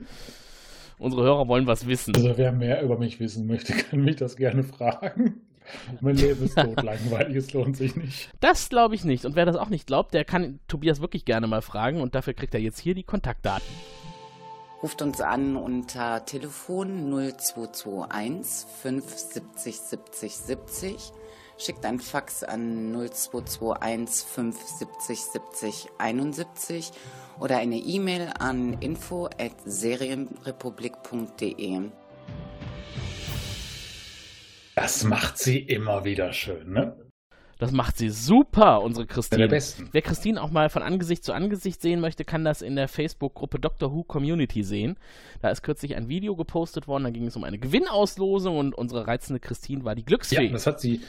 Unsere Hörer wollen was wissen. Also wer mehr über mich wissen möchte, kann mich das gerne fragen. Mein Leben ist tot langweilig, es lohnt sich nicht. Das glaube ich nicht. Und wer das auch nicht glaubt, der kann Tobias wirklich gerne mal fragen. Und dafür kriegt er jetzt hier die Kontaktdaten. Ruft uns an unter Telefon 0221 570 70 70. schickt ein Fax an 0221 570 70 71 oder eine E-Mail an info@serienrepublik.de. Das macht sie immer wieder schön, ne? Das macht sie super, unsere Christine. Der Besten. Wer Christine auch mal von Angesicht zu Angesicht sehen möchte, kann das in der Facebook-Gruppe Doctor Who Community sehen. Da ist kürzlich ein Video gepostet worden, da ging es um eine Gewinnauslosung und unsere reizende Christine war die Glücksfee. Ja, das hat sie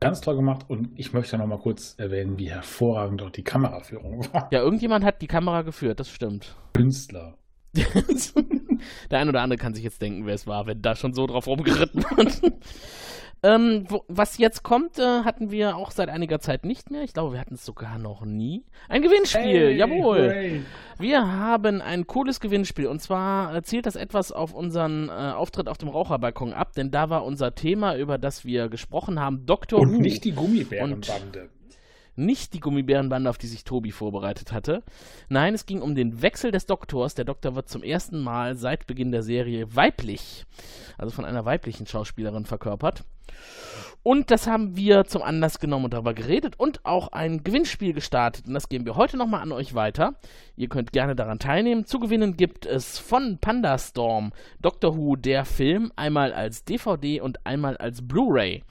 ganz toll gemacht und ich möchte noch mal kurz erwähnen, wie hervorragend auch die Kameraführung war. Ja, irgendjemand hat die Kamera geführt, das stimmt. Künstler. Der ein oder andere kann sich jetzt denken, wer es war, wenn da schon so drauf rumgeritten wird. ähm, wo, was jetzt kommt, äh, hatten wir auch seit einiger Zeit nicht mehr. Ich glaube, wir hatten es sogar noch nie. Ein Gewinnspiel, Hey, jawohl. hooray. Wir haben ein cooles Gewinnspiel und zwar äh, zielt das etwas auf unseren äh, Auftritt auf dem Raucherbalkon ab, denn da war unser Thema, über das wir gesprochen haben, Dr. Und Who. nicht die Gummibärenbande. Nicht die Gummibärenbande, auf die sich Tobi vorbereitet hatte. Nein, es ging um den Wechsel des Doktors. Der Doktor wird zum ersten Mal seit Beginn der Serie weiblich, also von einer weiblichen Schauspielerin verkörpert. Und das haben wir zum Anlass genommen und darüber geredet und auch ein Gewinnspiel gestartet. Und das geben wir heute nochmal an euch weiter. Ihr könnt gerne daran teilnehmen. Zu gewinnen gibt es von Pandastorm Doctor Who der Film einmal als DVD und einmal als Blu-ray.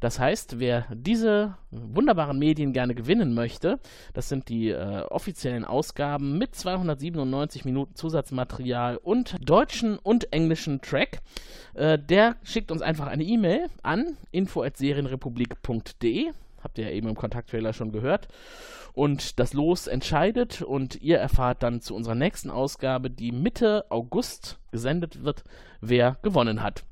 Das heißt, wer diese wunderbaren Medien gerne gewinnen möchte, das sind die äh, offiziellen Ausgaben mit 297 Minuten Zusatzmaterial und deutschen und englischen Track, äh, der schickt uns einfach eine E-Mail an info@serienrepublik.de. Habt ihr ja eben im Kontakttrailer schon gehört. Und das Los entscheidet und ihr erfahrt dann zu unserer nächsten Ausgabe, die Mitte August gesendet wird, wer gewonnen hat.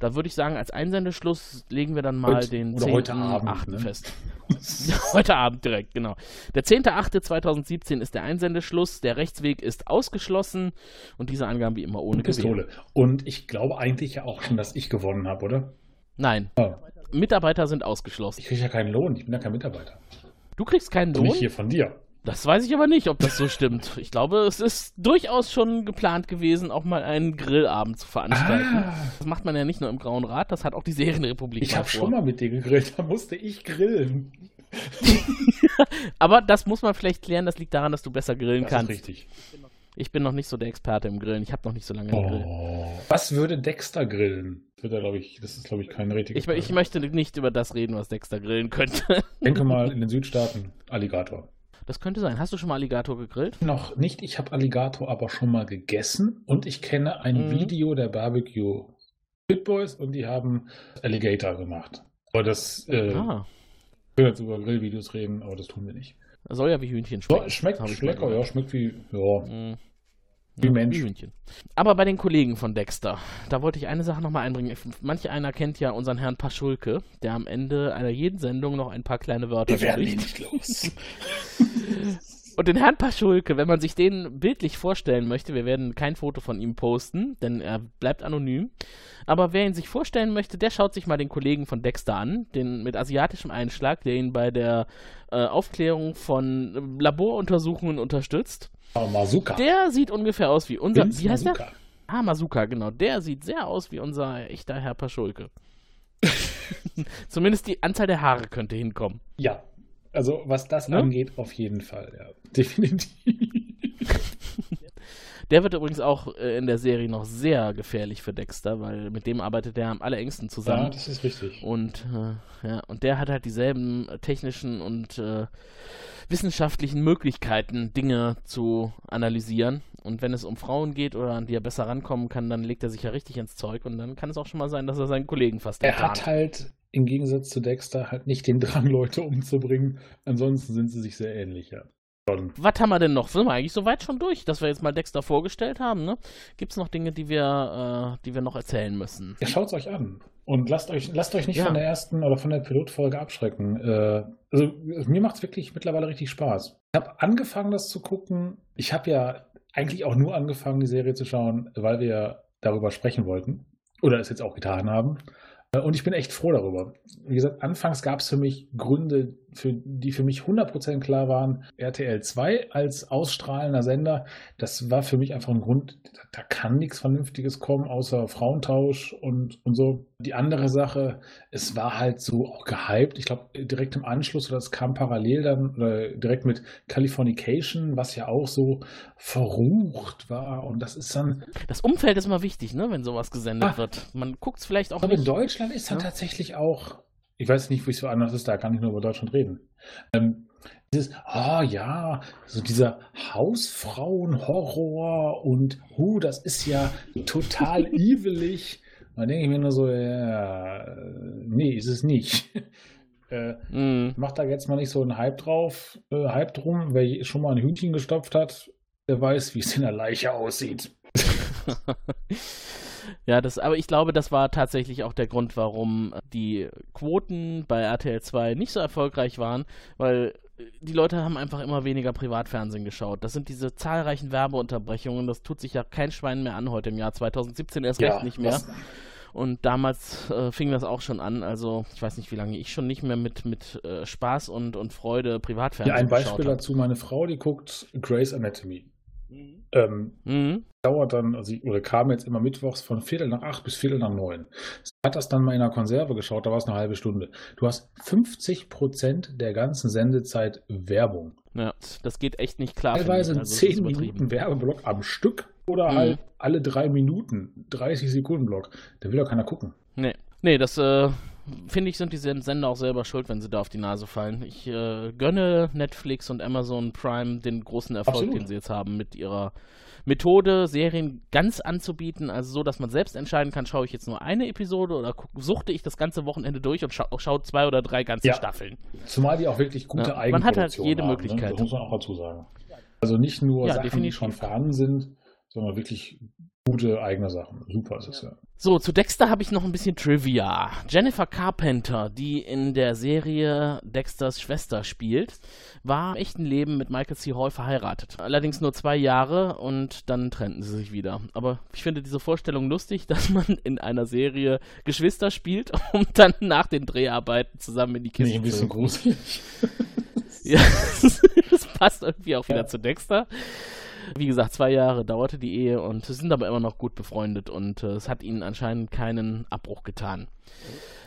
Da würde ich sagen, als Einsendeschluss legen wir dann mal Heute- den oder heute Abend, 10.8. ne? fest. heute Abend direkt, genau. Der 10.8.2017 ist der Einsendeschluss, der Rechtsweg ist ausgeschlossen und diese Angaben wie immer ohne Und Pistole. Und ich glaube eigentlich ja auch schon, dass ich gewonnen habe, oder? Nein, Ah, Mitarbeiter sind ausgeschlossen. ich kriege ja keinen Lohn, ich bin ja kein Mitarbeiter. Du kriegst keinen Lohn? nicht hier von dir. Das weiß ich aber nicht, ob das so stimmt. Ich glaube, es ist durchaus schon geplant gewesen, auch mal einen Grillabend zu veranstalten. Das macht man ja nicht nur im Grauen Rat, das hat auch die Serienrepublik Ich habe schon mal mit dir gegrillt, da musste ich grillen. Aber das muss man vielleicht klären, das liegt daran, dass du besser grillen Das kannst. ist richtig. Ich bin noch nicht so der Experte im Grillen. Ich habe noch nicht so lange gegrillt. Oh. Was würde Dexter grillen? Das, wird er, ich, das ist, glaube ich, keine richtige Ich, ich möchte nicht über das reden, was Dexter grillen könnte. denke mal in den Südstaaten Alligator. Das könnte sein. Hast du schon mal Alligator gegrillt? Noch nicht, ich habe Alligator aber schon mal gegessen und ich kenne ein Mhm. Video der Barbecue Pit Boys und die haben Alligator gemacht. Aber das, äh, Ah, wir können jetzt über Grillvideos reden, aber das tun wir nicht. soll ja wie Hühnchen schmecken. schmeckt ich lecker, ja, schmeckt wie, ja, Mm. Wie Mensch. Hühnchen. Aber bei den Kollegen von Dexter, da wollte ich eine Sache nochmal einbringen. Manch einer kennt ja unseren Herrn Paschulke, der am Ende einer jeden Sendung noch ein paar kleine Wörter wir werden ihn nicht los. Und den Herrn Paschulke, wenn man sich den bildlich vorstellen möchte, wir werden kein Foto von ihm posten, denn er bleibt anonym. Aber wer ihn sich vorstellen möchte, der schaut sich mal den Kollegen von Dexter an, den mit asiatischem Einschlag, der ihn bei der äh, Aufklärung von Laboruntersuchungen unterstützt. Aber Mazuka. Der sieht ungefähr aus wie unser. Vince wie heißt der? Mazuka. Ah, Masuka, genau. Der sieht sehr aus wie unser echter Herr Paschulke. Zumindest die Anzahl der Haare könnte hinkommen. Ja, also was das Ne? angeht, auf jeden Fall, ja. Definitiv. Der wird übrigens auch äh, in der Serie noch sehr gefährlich für Dexter, weil mit dem arbeitet er am allerengsten Ja, zusammen. das ist richtig. und, äh, ja, und der hat halt dieselben technischen und äh, wissenschaftlichen Möglichkeiten, Dinge zu analysieren. Und wenn es um Frauen geht oder an die er besser rankommen kann, dann legt er sich ja richtig ins Zeug und dann kann es auch schon mal sein, dass er seinen Kollegen fast Er hat halt im Gegensatz zu Dexter halt nicht den Drang, Leute umzubringen. Ansonsten sind sie sich sehr ähnlich, ja. Was haben wir denn noch? Sind wir eigentlich soweit schon durch, dass wir jetzt mal Dexter vorgestellt haben, ne? Gibt es noch Dinge, die wir, äh, die wir noch erzählen müssen? Ja, schaut's euch an. Und lasst euch, lasst euch nicht Ja. von der ersten oder von der Pilotfolge abschrecken. Äh, also mir macht's wirklich mittlerweile richtig Spaß. Ich habe angefangen, das zu gucken. Ich habe ja eigentlich auch nur angefangen, die Serie zu schauen, weil wir darüber sprechen wollten. Oder es jetzt auch getan haben. Äh, Und ich bin echt froh darüber. Wie gesagt, anfangs gab es für mich Gründe, für, die für mich 100% klar waren. RTL 2 als ausstrahlender Sender, das war für mich einfach ein Grund, da, kann nichts Vernünftiges kommen, außer Frauentausch und, und so. die andere Sache, es war halt so auch gehypt. Ich glaube, direkt im Anschluss oder es kam parallel dann oder direkt mit Californication, was ja auch so verrucht war. Und das ist dann. Das Umfeld ist immer wichtig, ne, wenn sowas gesendet Ah. wird. Man guckt es vielleicht auch Aber in. Deutschland ist dann Ja. tatsächlich auch, ich weiß nicht, wie es so anders ist, da kann ich nur über Deutschland reden. Ähm, dieses, ah ja, so dieser Hausfrauen-Horror und, hu, das ist ja total evelig. Da denke ich mir nur so, ja, nee, ist es nicht. äh, Mhm. mach da jetzt mal nicht so einen Hype drauf, äh, Hype drum. Wer schon mal ein Hühnchen gestopft hat, der weiß, wie es in der Leiche aussieht. Ja, das, aber ich glaube, das war tatsächlich auch der Grund, warum die Quoten bei RTL 2 nicht so erfolgreich waren, weil die Leute haben einfach immer weniger Privatfernsehen geschaut. Das sind diese zahlreichen Werbeunterbrechungen, das tut sich ja kein Schwein mehr an heute im Jahr 2017 erst recht nicht mehr. Und damals äh, fing das auch schon an. Also ich weiß nicht, wie lange ich schon nicht mehr mit, mit äh, Spaß und, und Freude Privatfernsehen Ja, ein Beispiel dazu, meine Frau, die guckt Grey's Anatomy. Ähm, Mhm. dauert dann, also ich- oder kam jetzt immer mittwochs von Viertel nach acht bis Viertel nach neun. Hat das dann mal in der Konserve geschaut, da war es eine halbe Stunde. Du hast 50 Prozent der ganzen Sendezeit Werbung. Ja, das geht echt nicht klar. Teilweise Also, das 10 ist übertrieben. Minuten Werbeblock am Stück oder Mhm. halt alle drei Minuten, 30 Sekunden Block. Da will doch keiner gucken. Nee, nee, das äh, finde ich, sind die Sen- Sender auch selber schuld, wenn sie da auf die Nase fallen. Ich äh, gönne Netflix und Amazon Prime den großen Erfolg, Absolut. den sie jetzt haben, mit ihrer Methode, Serien ganz anzubieten, also so, dass man selbst entscheiden kann, schaue ich jetzt nur eine Episode oder suchte ich das ganze Wochenende durch und scha schaue zwei oder drei ganze Ja. Staffeln. Zumal die auch wirklich gute Ja, man hat halt jede haben, Möglichkeit. Ne? Das muss man auch dazu sagen. Also nicht nur Ja, Sachen, definitiv. die schon vorhanden sind, sondern wirklich gute eigene Sachen. Super ist es ja. So, zu Dexter habe ich noch ein bisschen Trivia. Jennifer Carpenter, die in der Serie Dexters Schwester spielt, war im echten Leben mit Michael C. Hall verheiratet. Allerdings nur zwei Jahre und dann trennten sie sich wieder. Aber ich finde diese Vorstellung lustig, dass man in einer Serie Geschwister spielt und dann nach den Dreharbeiten zusammen in die Kiste ich ein bisschen gruselig. Ja, das passt irgendwie auch wieder Ja. zu Dexter. Wie gesagt, zwei Jahre dauerte die Ehe und sind aber immer noch gut befreundet und äh, es hat ihnen anscheinend keinen Abbruch getan.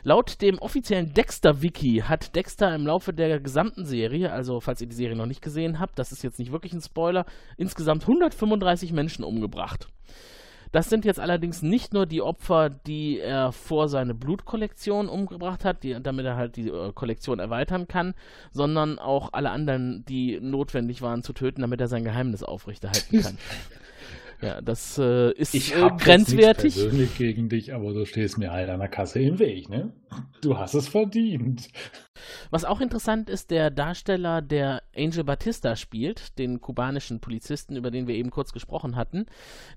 Laut dem offiziellen Dexter-Wiki hat Dexter im Laufe der gesamten Serie, also falls ihr die Serie noch nicht gesehen habt, das ist jetzt nicht wirklich ein Spoiler, insgesamt 135 Menschen umgebracht. Das sind jetzt allerdings nicht nur die Opfer, die er vor seine Blutkollektion umgebracht hat, die, damit er halt die äh, Kollektion erweitern kann, sondern auch alle anderen, die notwendig waren zu töten, damit er sein Geheimnis aufrechterhalten kann. ja, das äh, ist Ich äh, grenzwertig. persönlich gegen dich, aber du stehst mir halt an der Kasse im Weg, ne? Du hast es verdient. Was auch interessant ist, der Darsteller, der Angel Batista spielt, den kubanischen Polizisten, über den wir eben kurz gesprochen hatten,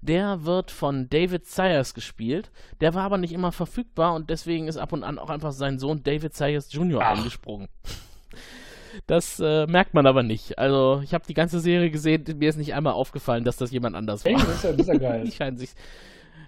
der wird von David Sayers gespielt. Der war aber nicht immer verfügbar und deswegen ist ab und an auch einfach sein Sohn David Sayers Jr. Ach. eingesprungen. Das äh, merkt man aber nicht. Also, ich habe die ganze Serie gesehen, mir ist nicht einmal aufgefallen, dass das jemand anders war. Ey, das ist ja, das ist ja geil. Die scheinen sich,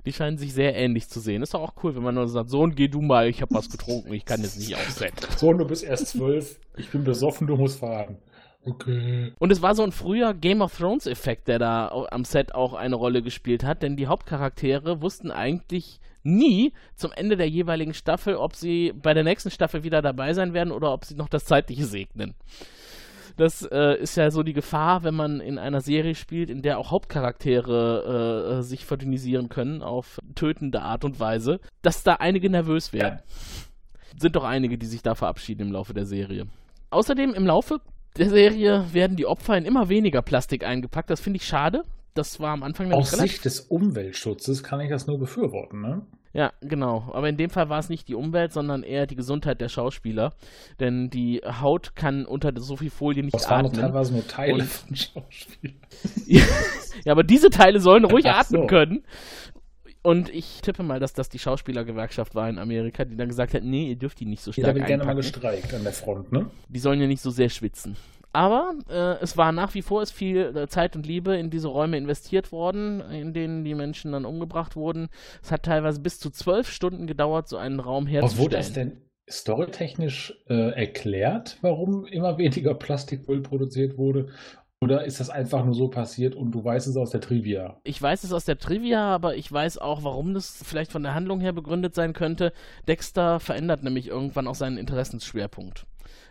die scheinen sich sehr ähnlich zu sehen. Ist doch auch cool, wenn man nur sagt, Sohn, geh du mal, ich habe was getrunken, ich kann jetzt nicht aufs Set. Sohn, du bist erst zwölf. Ich bin besoffen, du musst fahren. Okay. Und es war so ein früher Game of Thrones Effekt, der da am Set auch eine Rolle gespielt hat, denn die Hauptcharaktere wussten eigentlich nie zum Ende der jeweiligen Staffel, ob sie bei der nächsten Staffel wieder dabei sein werden oder ob sie noch das Zeitliche segnen. Das äh, ist ja so die Gefahr, wenn man in einer Serie spielt, in der auch Hauptcharaktere äh, äh, sich verdünnisieren können auf tötende Art und Weise, dass da einige nervös werden. Sind doch einige, die sich da verabschieden im Laufe der Serie. Außerdem im Laufe der Serie werden die Opfer in immer weniger Plastik eingepackt. Das finde ich schade. Das war am Anfang Aus Sicht des Umweltschutzes kann ich das nur befürworten, ne? Ja, genau. Aber in dem Fall war es nicht die Umwelt, sondern eher die Gesundheit der Schauspieler. Denn die Haut kann unter so viel Folie nicht Das waren doch atmen. teilweise nur Teile Und- von Schauspielern. ja, aber diese Teile sollen ruhig Ach atmen so. können. Und ich tippe mal, dass das die Schauspielergewerkschaft war in Amerika, die dann gesagt hat, nee, ihr dürft die nicht so stark wird gerne mal gestreikt an der Front, ne? Die sollen ja nicht so sehr schwitzen. Aber äh, es war nach wie vor ist viel äh, Zeit und Liebe in diese Räume investiert worden, in denen die Menschen dann umgebracht wurden. Es hat teilweise bis zu zwölf Stunden gedauert, so einen Raum Aber herzustellen. wurde das denn storytechnisch äh, erklärt, warum immer weniger Plastikmüll produziert wurde? Oder ist das einfach nur so passiert und du weißt es aus der Trivia? Ich weiß es aus der Trivia, aber ich weiß auch, warum das vielleicht von der Handlung her begründet sein könnte. Dexter verändert nämlich irgendwann auch seinen Interessensschwerpunkt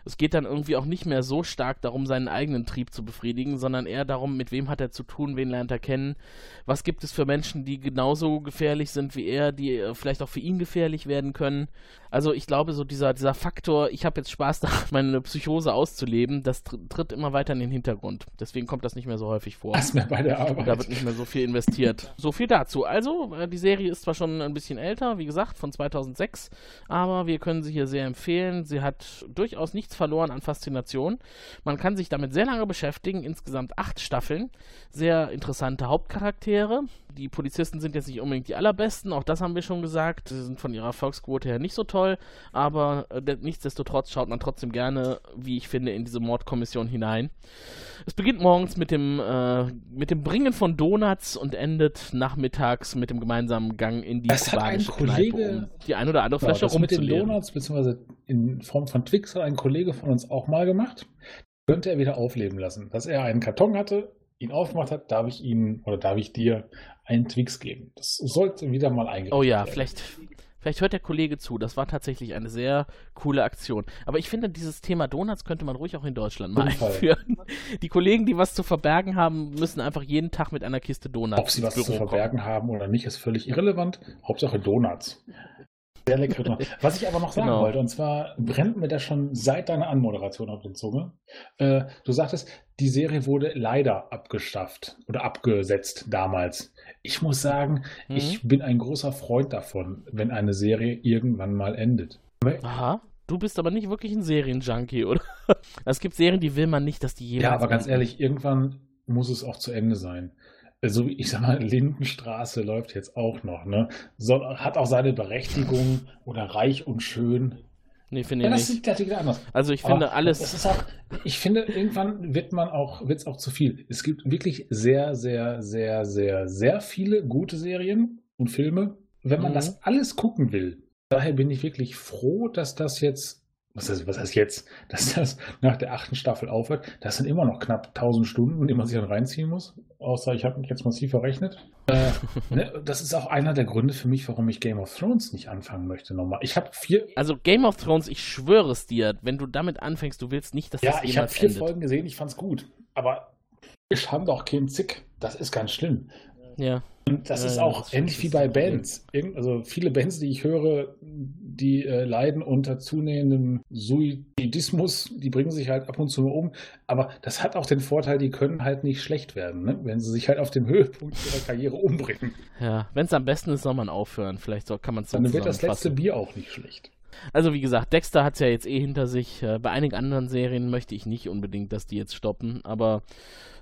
es geht dann irgendwie auch nicht mehr so stark darum, seinen eigenen Trieb zu befriedigen, sondern eher darum, mit wem hat er zu tun, wen lernt er kennen, was gibt es für Menschen, die genauso gefährlich sind wie er, die äh, vielleicht auch für ihn gefährlich werden können. Also ich glaube, so dieser, dieser Faktor, ich habe jetzt Spaß daran, meine Psychose auszuleben, das tr tritt immer weiter in den Hintergrund. Deswegen kommt das nicht mehr so häufig vor. Das mehr bei der Arbeit. Da wird nicht mehr so viel investiert. so viel dazu. Also, äh, die Serie ist zwar schon ein bisschen älter, wie gesagt, von 2006, aber wir können sie hier sehr empfehlen. Sie hat durchaus nichts verloren an Faszination. Man kann sich damit sehr lange beschäftigen. Insgesamt acht Staffeln. Sehr interessante Hauptcharaktere. Die Polizisten sind jetzt nicht unbedingt die allerbesten, auch das haben wir schon gesagt. Sie sind von ihrer Erfolgsquote her nicht so toll, aber äh, nichtsdestotrotz schaut man trotzdem gerne, wie ich finde, in diese Mordkommission hinein. Es beginnt morgens mit dem, äh, mit dem Bringen von Donuts und endet nachmittags mit dem gemeinsamen Gang in die das kubanische hat ein Kollege, Kneipe, um die ein oder andere Flasche genau, rumzuleeren. Mit den Donuts, beziehungsweise in Form von Twix hat ein Kollege von uns auch mal gemacht. Könnte er wieder aufleben lassen. Dass er einen Karton hatte, ihn aufgemacht hat, darf ich ihm oder darf ich dir einen Twix geben. Das sollte wieder mal eingerichtet Oh ja, werden. vielleicht, vielleicht hört der Kollege zu. Das war tatsächlich eine sehr coole Aktion. Aber ich finde, dieses Thema Donuts könnte man ruhig auch in Deutschland mal einführen. Die Kollegen, die was zu verbergen haben, müssen einfach jeden Tag mit einer Kiste Donuts. Ob sie was Büro zu verbergen kommen. haben oder nicht, ist völlig irrelevant. Hauptsache Donuts. Sehr leckere Was ich aber noch sagen genau. wollte, und zwar brennt mir das schon seit deiner Anmoderation auf den Zunge. Äh, du sagtest, die Serie wurde leider abgeschafft oder abgesetzt damals. Ich muss sagen, mhm. ich bin ein großer Freund davon, wenn eine Serie irgendwann mal endet. Aha. Du bist aber nicht wirklich ein Serienjunkie, oder? Es gibt Serien, die will man nicht, dass die jemals. Ja, aber ganz ehrlich, irgendwann muss es auch zu Ende sein so wie ich sag mal, Lindenstraße läuft jetzt auch noch, ne? So, hat auch seine Berechtigung oder reich und schön. Nee, finde ja, ich das nicht. Das wieder anders. Also ich finde Aber alles. Das ist auch, ich finde, irgendwann wird man auch, wird es auch zu viel. Es gibt wirklich sehr, sehr, sehr, sehr, sehr viele gute Serien und Filme, wenn man mhm. das alles gucken will. Daher bin ich wirklich froh, dass das jetzt was heißt, was heißt jetzt, dass das nach der achten Staffel aufhört? Das sind immer noch knapp 1000 Stunden, die man sich dann reinziehen muss. Außer ich habe mich jetzt massiv verrechnet. Äh, ne, das ist auch einer der Gründe für mich, warum ich Game of Thrones nicht anfangen möchte nochmal. Ich habe vier. Also Game of Thrones, ich schwöre es dir, wenn du damit anfängst, du willst nicht, dass ja, das ich habe vier endet. Folgen gesehen, ich fand's gut. Aber ich habe doch keinen Zick. Das ist ganz schlimm. Ja. Und das ja, ist auch das ähnlich wie bei Bands. Also viele Bands, die ich höre, die äh, leiden unter zunehmendem Suizidismus, die bringen sich halt ab und zu um. Aber das hat auch den Vorteil, die können halt nicht schlecht werden, ne? wenn sie sich halt auf dem Höhepunkt ihrer Karriere umbringen. Ja, wenn es am besten ist, soll man aufhören. Vielleicht soll, kann man es Dann wird das letzte Bier auch nicht schlecht. Also wie gesagt, Dexter hat es ja jetzt eh hinter sich. Äh, bei einigen anderen Serien möchte ich nicht unbedingt, dass die jetzt stoppen, aber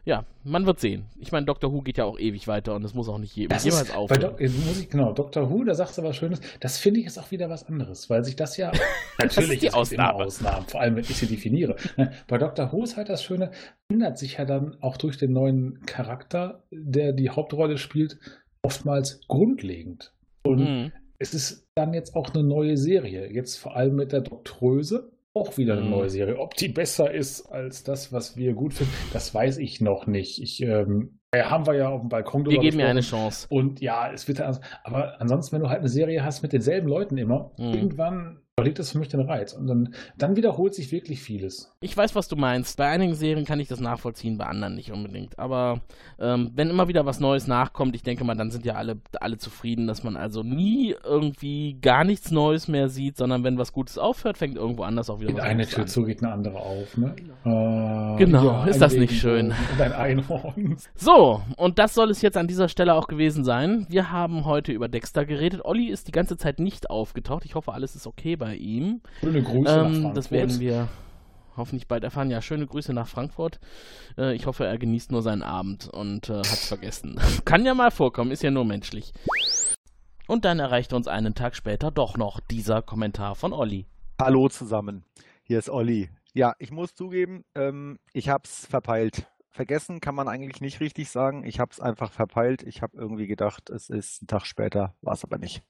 ja, man wird sehen. Ich meine, Doctor Who geht ja auch ewig weiter und das muss auch nicht je, jemals aufhören. Muss ich, genau, Doctor Who, da sagst du was Schönes. Das finde ich ist auch wieder was anderes, weil sich das ja natürlich das ist die Ausnahme. Ausnahmen, vor allem wenn ich sie definiere. Bei Doctor Who ist halt das Schöne, ändert sich ja dann auch durch den neuen Charakter, der die Hauptrolle spielt, oftmals grundlegend. Und mhm. es ist dann jetzt auch eine neue Serie. Jetzt vor allem mit der Doktröse auch wieder eine mhm. neue Serie. Ob die besser ist als das, was wir gut finden, das weiß ich noch nicht. Ich ähm, haben wir ja auf dem Balkon Wir geben mir eine Chance. Und ja, es wird also, aber ansonsten, wenn du halt eine Serie hast mit denselben Leuten immer, mhm. irgendwann verliert das für mich den Reiz. Und dann, dann wiederholt sich wirklich vieles. Ich weiß, was du meinst. Bei einigen Serien kann ich das nachvollziehen, bei anderen nicht unbedingt. Aber ähm, wenn immer wieder was Neues nachkommt, ich denke mal, dann sind ja alle, alle zufrieden, dass man also nie irgendwie gar nichts Neues mehr sieht, sondern wenn was Gutes aufhört, fängt irgendwo anders auch wieder In was eine Tür zu geht eine andere auf, ne? Äh, genau, ja, ist das nicht schön? Und ein Einhorn. So, und das soll es jetzt an dieser Stelle auch gewesen sein. Wir haben heute über Dexter geredet. Olli ist die ganze Zeit nicht aufgetaucht. Ich hoffe, alles ist okay bei bei ihm. Schöne Grüße ähm, nach Frankfurt. Das werden wir hoffentlich bald erfahren. Ja, schöne Grüße nach Frankfurt. Äh, ich hoffe, er genießt nur seinen Abend und äh, hat vergessen. Kann ja mal vorkommen, ist ja nur menschlich. Und dann erreichte uns einen Tag später doch noch dieser Kommentar von Olli. Hallo zusammen, hier ist Olli. Ja, ich muss zugeben, ähm, ich hab's verpeilt. Vergessen kann man eigentlich nicht richtig sagen. Ich hab's einfach verpeilt. Ich habe irgendwie gedacht, es ist ein Tag später, war es aber nicht.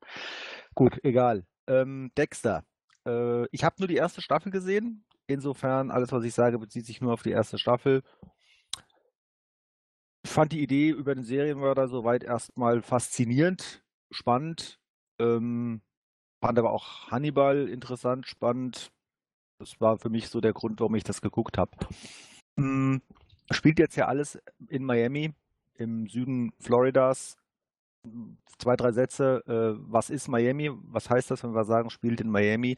Gut, egal. Ähm, Dexter. Äh, ich habe nur die erste Staffel gesehen. Insofern, alles, was ich sage, bezieht sich nur auf die erste Staffel. fand die Idee über den Serienmörder soweit erstmal faszinierend, spannend. Ähm, fand aber auch Hannibal interessant, spannend. Das war für mich so der Grund, warum ich das geguckt habe. Hm, spielt jetzt ja alles in Miami, im Süden Floridas. Zwei, drei Sätze. Äh, was ist Miami? Was heißt das, wenn wir sagen, spielt in Miami?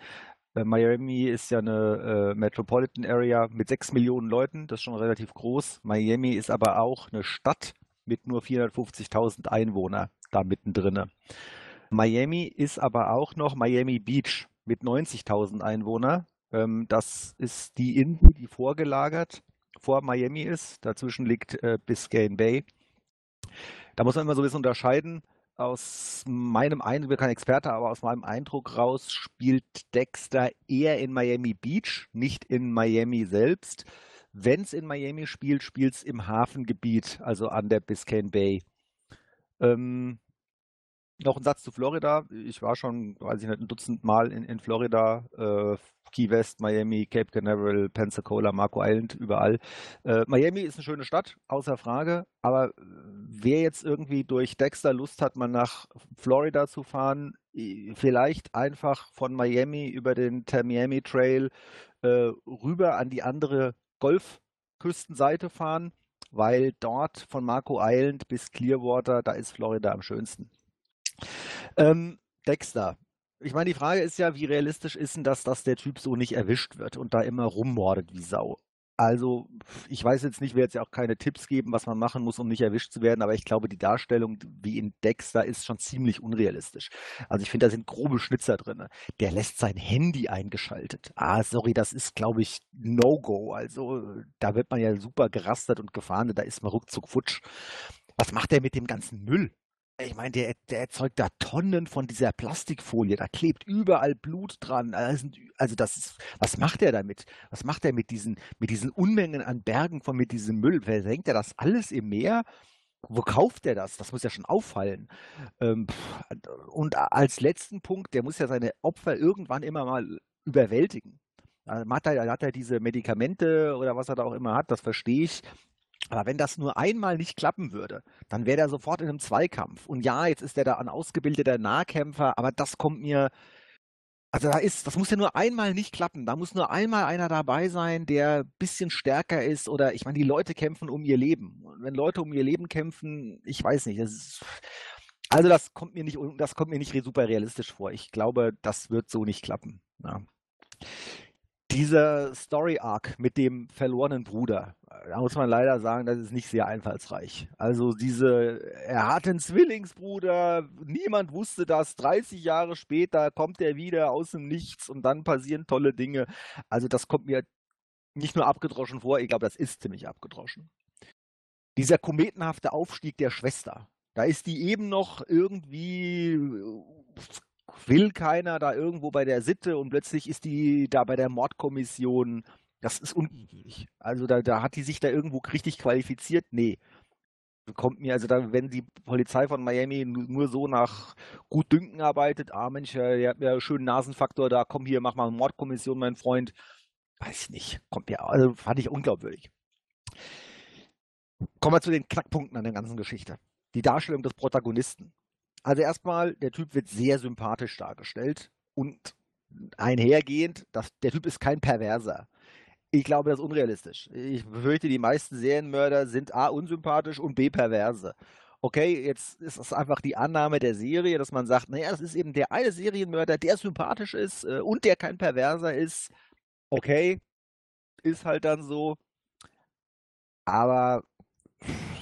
Äh, Miami ist ja eine äh, Metropolitan Area mit sechs Millionen Leuten, das ist schon relativ groß. Miami ist aber auch eine Stadt mit nur 450.000 Einwohnern da mittendrin. Miami ist aber auch noch Miami Beach mit 90.000 Einwohnern. Ähm, das ist die Insel, die vorgelagert vor Miami ist. Dazwischen liegt äh, Biscayne Bay. Da muss man immer so ein bisschen unterscheiden aus meinem Eindruck, ich bin kein Experte, aber aus meinem Eindruck raus spielt Dexter eher in Miami Beach, nicht in Miami selbst. Wenn es in Miami spielt, spielt es im Hafengebiet, also an der Biscayne Bay. Ähm, noch ein Satz zu Florida. Ich war schon, weiß ich nicht, ein Dutzend Mal in, in Florida. Äh, Key West, Miami, Cape Canaveral, Pensacola, Marco Island, überall. Äh, Miami ist eine schöne Stadt, außer Frage. Aber wer jetzt irgendwie durch Dexter Lust hat, mal nach Florida zu fahren, vielleicht einfach von Miami über den Tamiami Trail äh, rüber an die andere Golfküstenseite fahren, weil dort von Marco Island bis Clearwater, da ist Florida am schönsten. Ähm, Dexter, ich meine, die Frage ist ja, wie realistisch ist denn das, dass der Typ so nicht erwischt wird und da immer rummordet wie Sau? Also, ich weiß jetzt nicht, wir jetzt ja auch keine Tipps geben, was man machen muss, um nicht erwischt zu werden, aber ich glaube, die Darstellung wie in Dexter ist schon ziemlich unrealistisch. Also ich finde, da sind grobe Schnitzer drin. Der lässt sein Handy eingeschaltet. Ah, sorry, das ist, glaube ich, No-Go. Also da wird man ja super gerastert und gefahren, da ist man ruckzuck futsch. Was macht er mit dem ganzen Müll? Ich meine, der, der erzeugt da Tonnen von dieser Plastikfolie. Da klebt überall Blut dran. Also, also das ist, was macht er damit? Was macht er mit diesen, mit diesen Unmengen an Bergen von mit diesem Müll? Versenkt er das alles im Meer? Wo kauft er das? Das muss ja schon auffallen. Ähm, und als letzten Punkt, der muss ja seine Opfer irgendwann immer mal überwältigen. Da hat er, hat er diese Medikamente oder was er da auch immer hat, das verstehe ich. Aber wenn das nur einmal nicht klappen würde, dann wäre er sofort in einem Zweikampf. Und ja, jetzt ist er da ein ausgebildeter Nahkämpfer, aber das kommt mir, also da ist, das muss ja nur einmal nicht klappen. Da muss nur einmal einer dabei sein, der ein bisschen stärker ist oder ich meine, die Leute kämpfen um ihr Leben. Und wenn Leute um ihr Leben kämpfen, ich weiß nicht, das ist, also das kommt mir nicht, das kommt mir nicht super realistisch vor. Ich glaube, das wird so nicht klappen. Ja. Dieser Story Arc mit dem verlorenen Bruder, da muss man leider sagen, das ist nicht sehr einfallsreich. Also diese, er hat einen Zwillingsbruder, niemand wusste das, 30 Jahre später kommt er wieder aus dem Nichts und dann passieren tolle Dinge. Also das kommt mir nicht nur abgedroschen vor, ich glaube, das ist ziemlich abgedroschen. Dieser kometenhafte Aufstieg der Schwester, da ist die eben noch irgendwie will keiner da irgendwo bei der Sitte und plötzlich ist die da bei der Mordkommission. Das ist unüblich. Also da, da hat die sich da irgendwo richtig qualifiziert? Nee. Kommt mir, also da, wenn die Polizei von Miami nur so nach Gutdünken arbeitet, ah Mensch, der hat mir einen schönen Nasenfaktor da, komm hier, mach mal eine Mordkommission, mein Freund. Weiß ich nicht. Kommt mir, also fand ich unglaubwürdig. Kommen wir zu den Knackpunkten an der ganzen Geschichte. Die Darstellung des Protagonisten. Also erstmal, der Typ wird sehr sympathisch dargestellt und einhergehend, das, der Typ ist kein Perverser. Ich glaube, das ist unrealistisch. Ich befürchte, die meisten Serienmörder sind A unsympathisch und B perverse. Okay, jetzt ist es einfach die Annahme der Serie, dass man sagt, naja, das ist eben der eine Serienmörder, der sympathisch ist äh, und der kein Perverser ist. Okay, ist halt dann so. Aber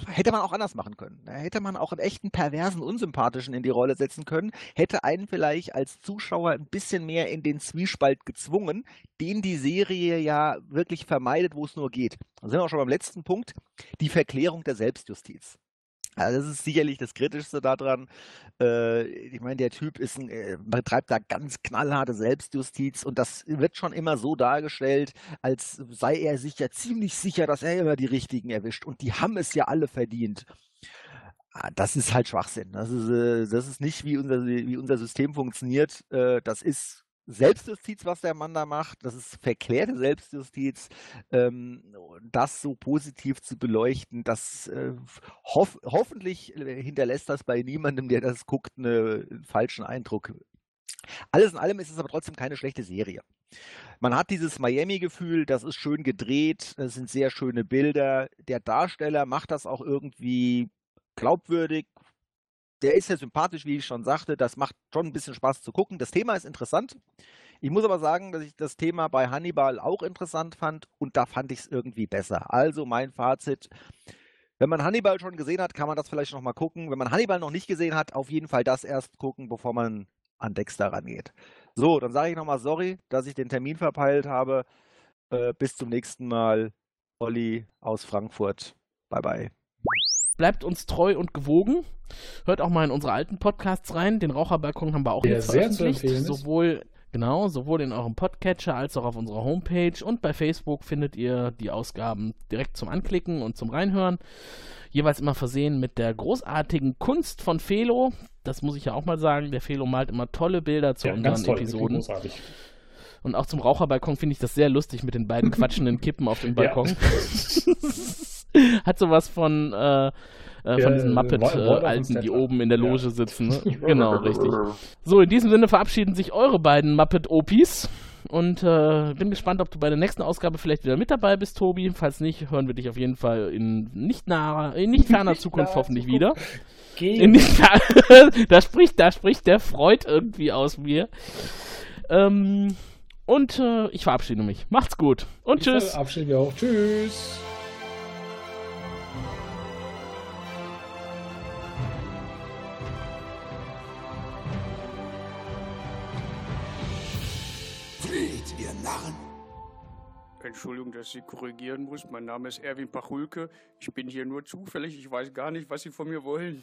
hätte man auch anders machen können. Hätte man auch einen echten perversen, unsympathischen in die Rolle setzen können, hätte einen vielleicht als Zuschauer ein bisschen mehr in den Zwiespalt gezwungen, den die Serie ja wirklich vermeidet, wo es nur geht. Da sind wir auch schon beim letzten Punkt, die Verklärung der Selbstjustiz. Also das ist sicherlich das Kritischste daran. Äh, ich meine, der Typ ist ein, äh, betreibt da ganz knallharte Selbstjustiz und das wird schon immer so dargestellt, als sei er sich ja ziemlich sicher, dass er immer die Richtigen erwischt. Und die haben es ja alle verdient. Ah, das ist halt Schwachsinn. Das ist, äh, das ist nicht, wie unser, wie unser System funktioniert. Äh, das ist Selbstjustiz, was der Mann da macht. Das ist verklärte Selbstjustiz. Ähm, das so positiv zu beleuchten, das äh, hoff hoffentlich äh, hinterlässt das bei niemandem, der das guckt, eine, einen falschen Eindruck. Alles in allem ist es aber trotzdem keine schlechte Serie. Man hat dieses Miami-Gefühl, das ist schön gedreht, das sind sehr schöne Bilder. Der Darsteller macht das auch irgendwie glaubwürdig. Der ist ja sympathisch, wie ich schon sagte. Das macht schon ein bisschen Spaß zu gucken. Das Thema ist interessant. Ich muss aber sagen, dass ich das Thema bei Hannibal auch interessant fand und da fand ich es irgendwie besser. Also mein Fazit. Wenn man Hannibal schon gesehen hat, kann man das vielleicht nochmal gucken. Wenn man Hannibal noch nicht gesehen hat, auf jeden Fall das erst gucken, bevor man an Dexter rangeht. So, dann sage ich nochmal sorry, dass ich den Termin verpeilt habe. Äh, bis zum nächsten Mal. Olli aus Frankfurt. Bye bye. Bleibt uns treu und gewogen. Hört auch mal in unsere alten Podcasts rein. Den Raucherbalkon haben wir auch Der jetzt veröffentlicht. Sowohl, genau, sowohl in eurem Podcatcher als auch auf unserer Homepage. Und bei Facebook findet ihr die Ausgaben direkt zum Anklicken und zum Reinhören. Jeweils immer versehen mit der großartigen Kunst von Felo. Das muss ich ja auch mal sagen. Der Felo malt immer tolle Bilder zu Ja, unseren toll, Episoden. großartig. Und auch zum Raucherbalkon finde ich das sehr lustig mit den beiden quatschenden Kippen auf dem Balkon. Hat sowas von, äh, äh, von Ja, diesen äh, Waldorf und Muppet-Alten, die oben in der Ja. Loge sitzen. Ne? Genau, richtig. So, in diesem Sinne verabschieden sich eure beiden Muppet-Opis. Und äh, bin gespannt, ob du bei der nächsten Ausgabe vielleicht wieder mit dabei bist, Tobi. Falls nicht, hören wir dich auf jeden Fall in nicht naher, in nicht ferner Zukunft hoffentlich wieder. Geh. In nicht fer- da spricht, da spricht der Freud irgendwie aus mir. Ähm, und äh, ich verabschiede mich. Macht's gut und tschüss. Abschied wir auch. Tschüss. Narren! Entschuldigung, dass ich Sie korrigieren muss. Mein Name ist Erwin Pachulke. Ich bin hier nur zufällig. Ich weiß gar nicht, was Sie von mir wollen.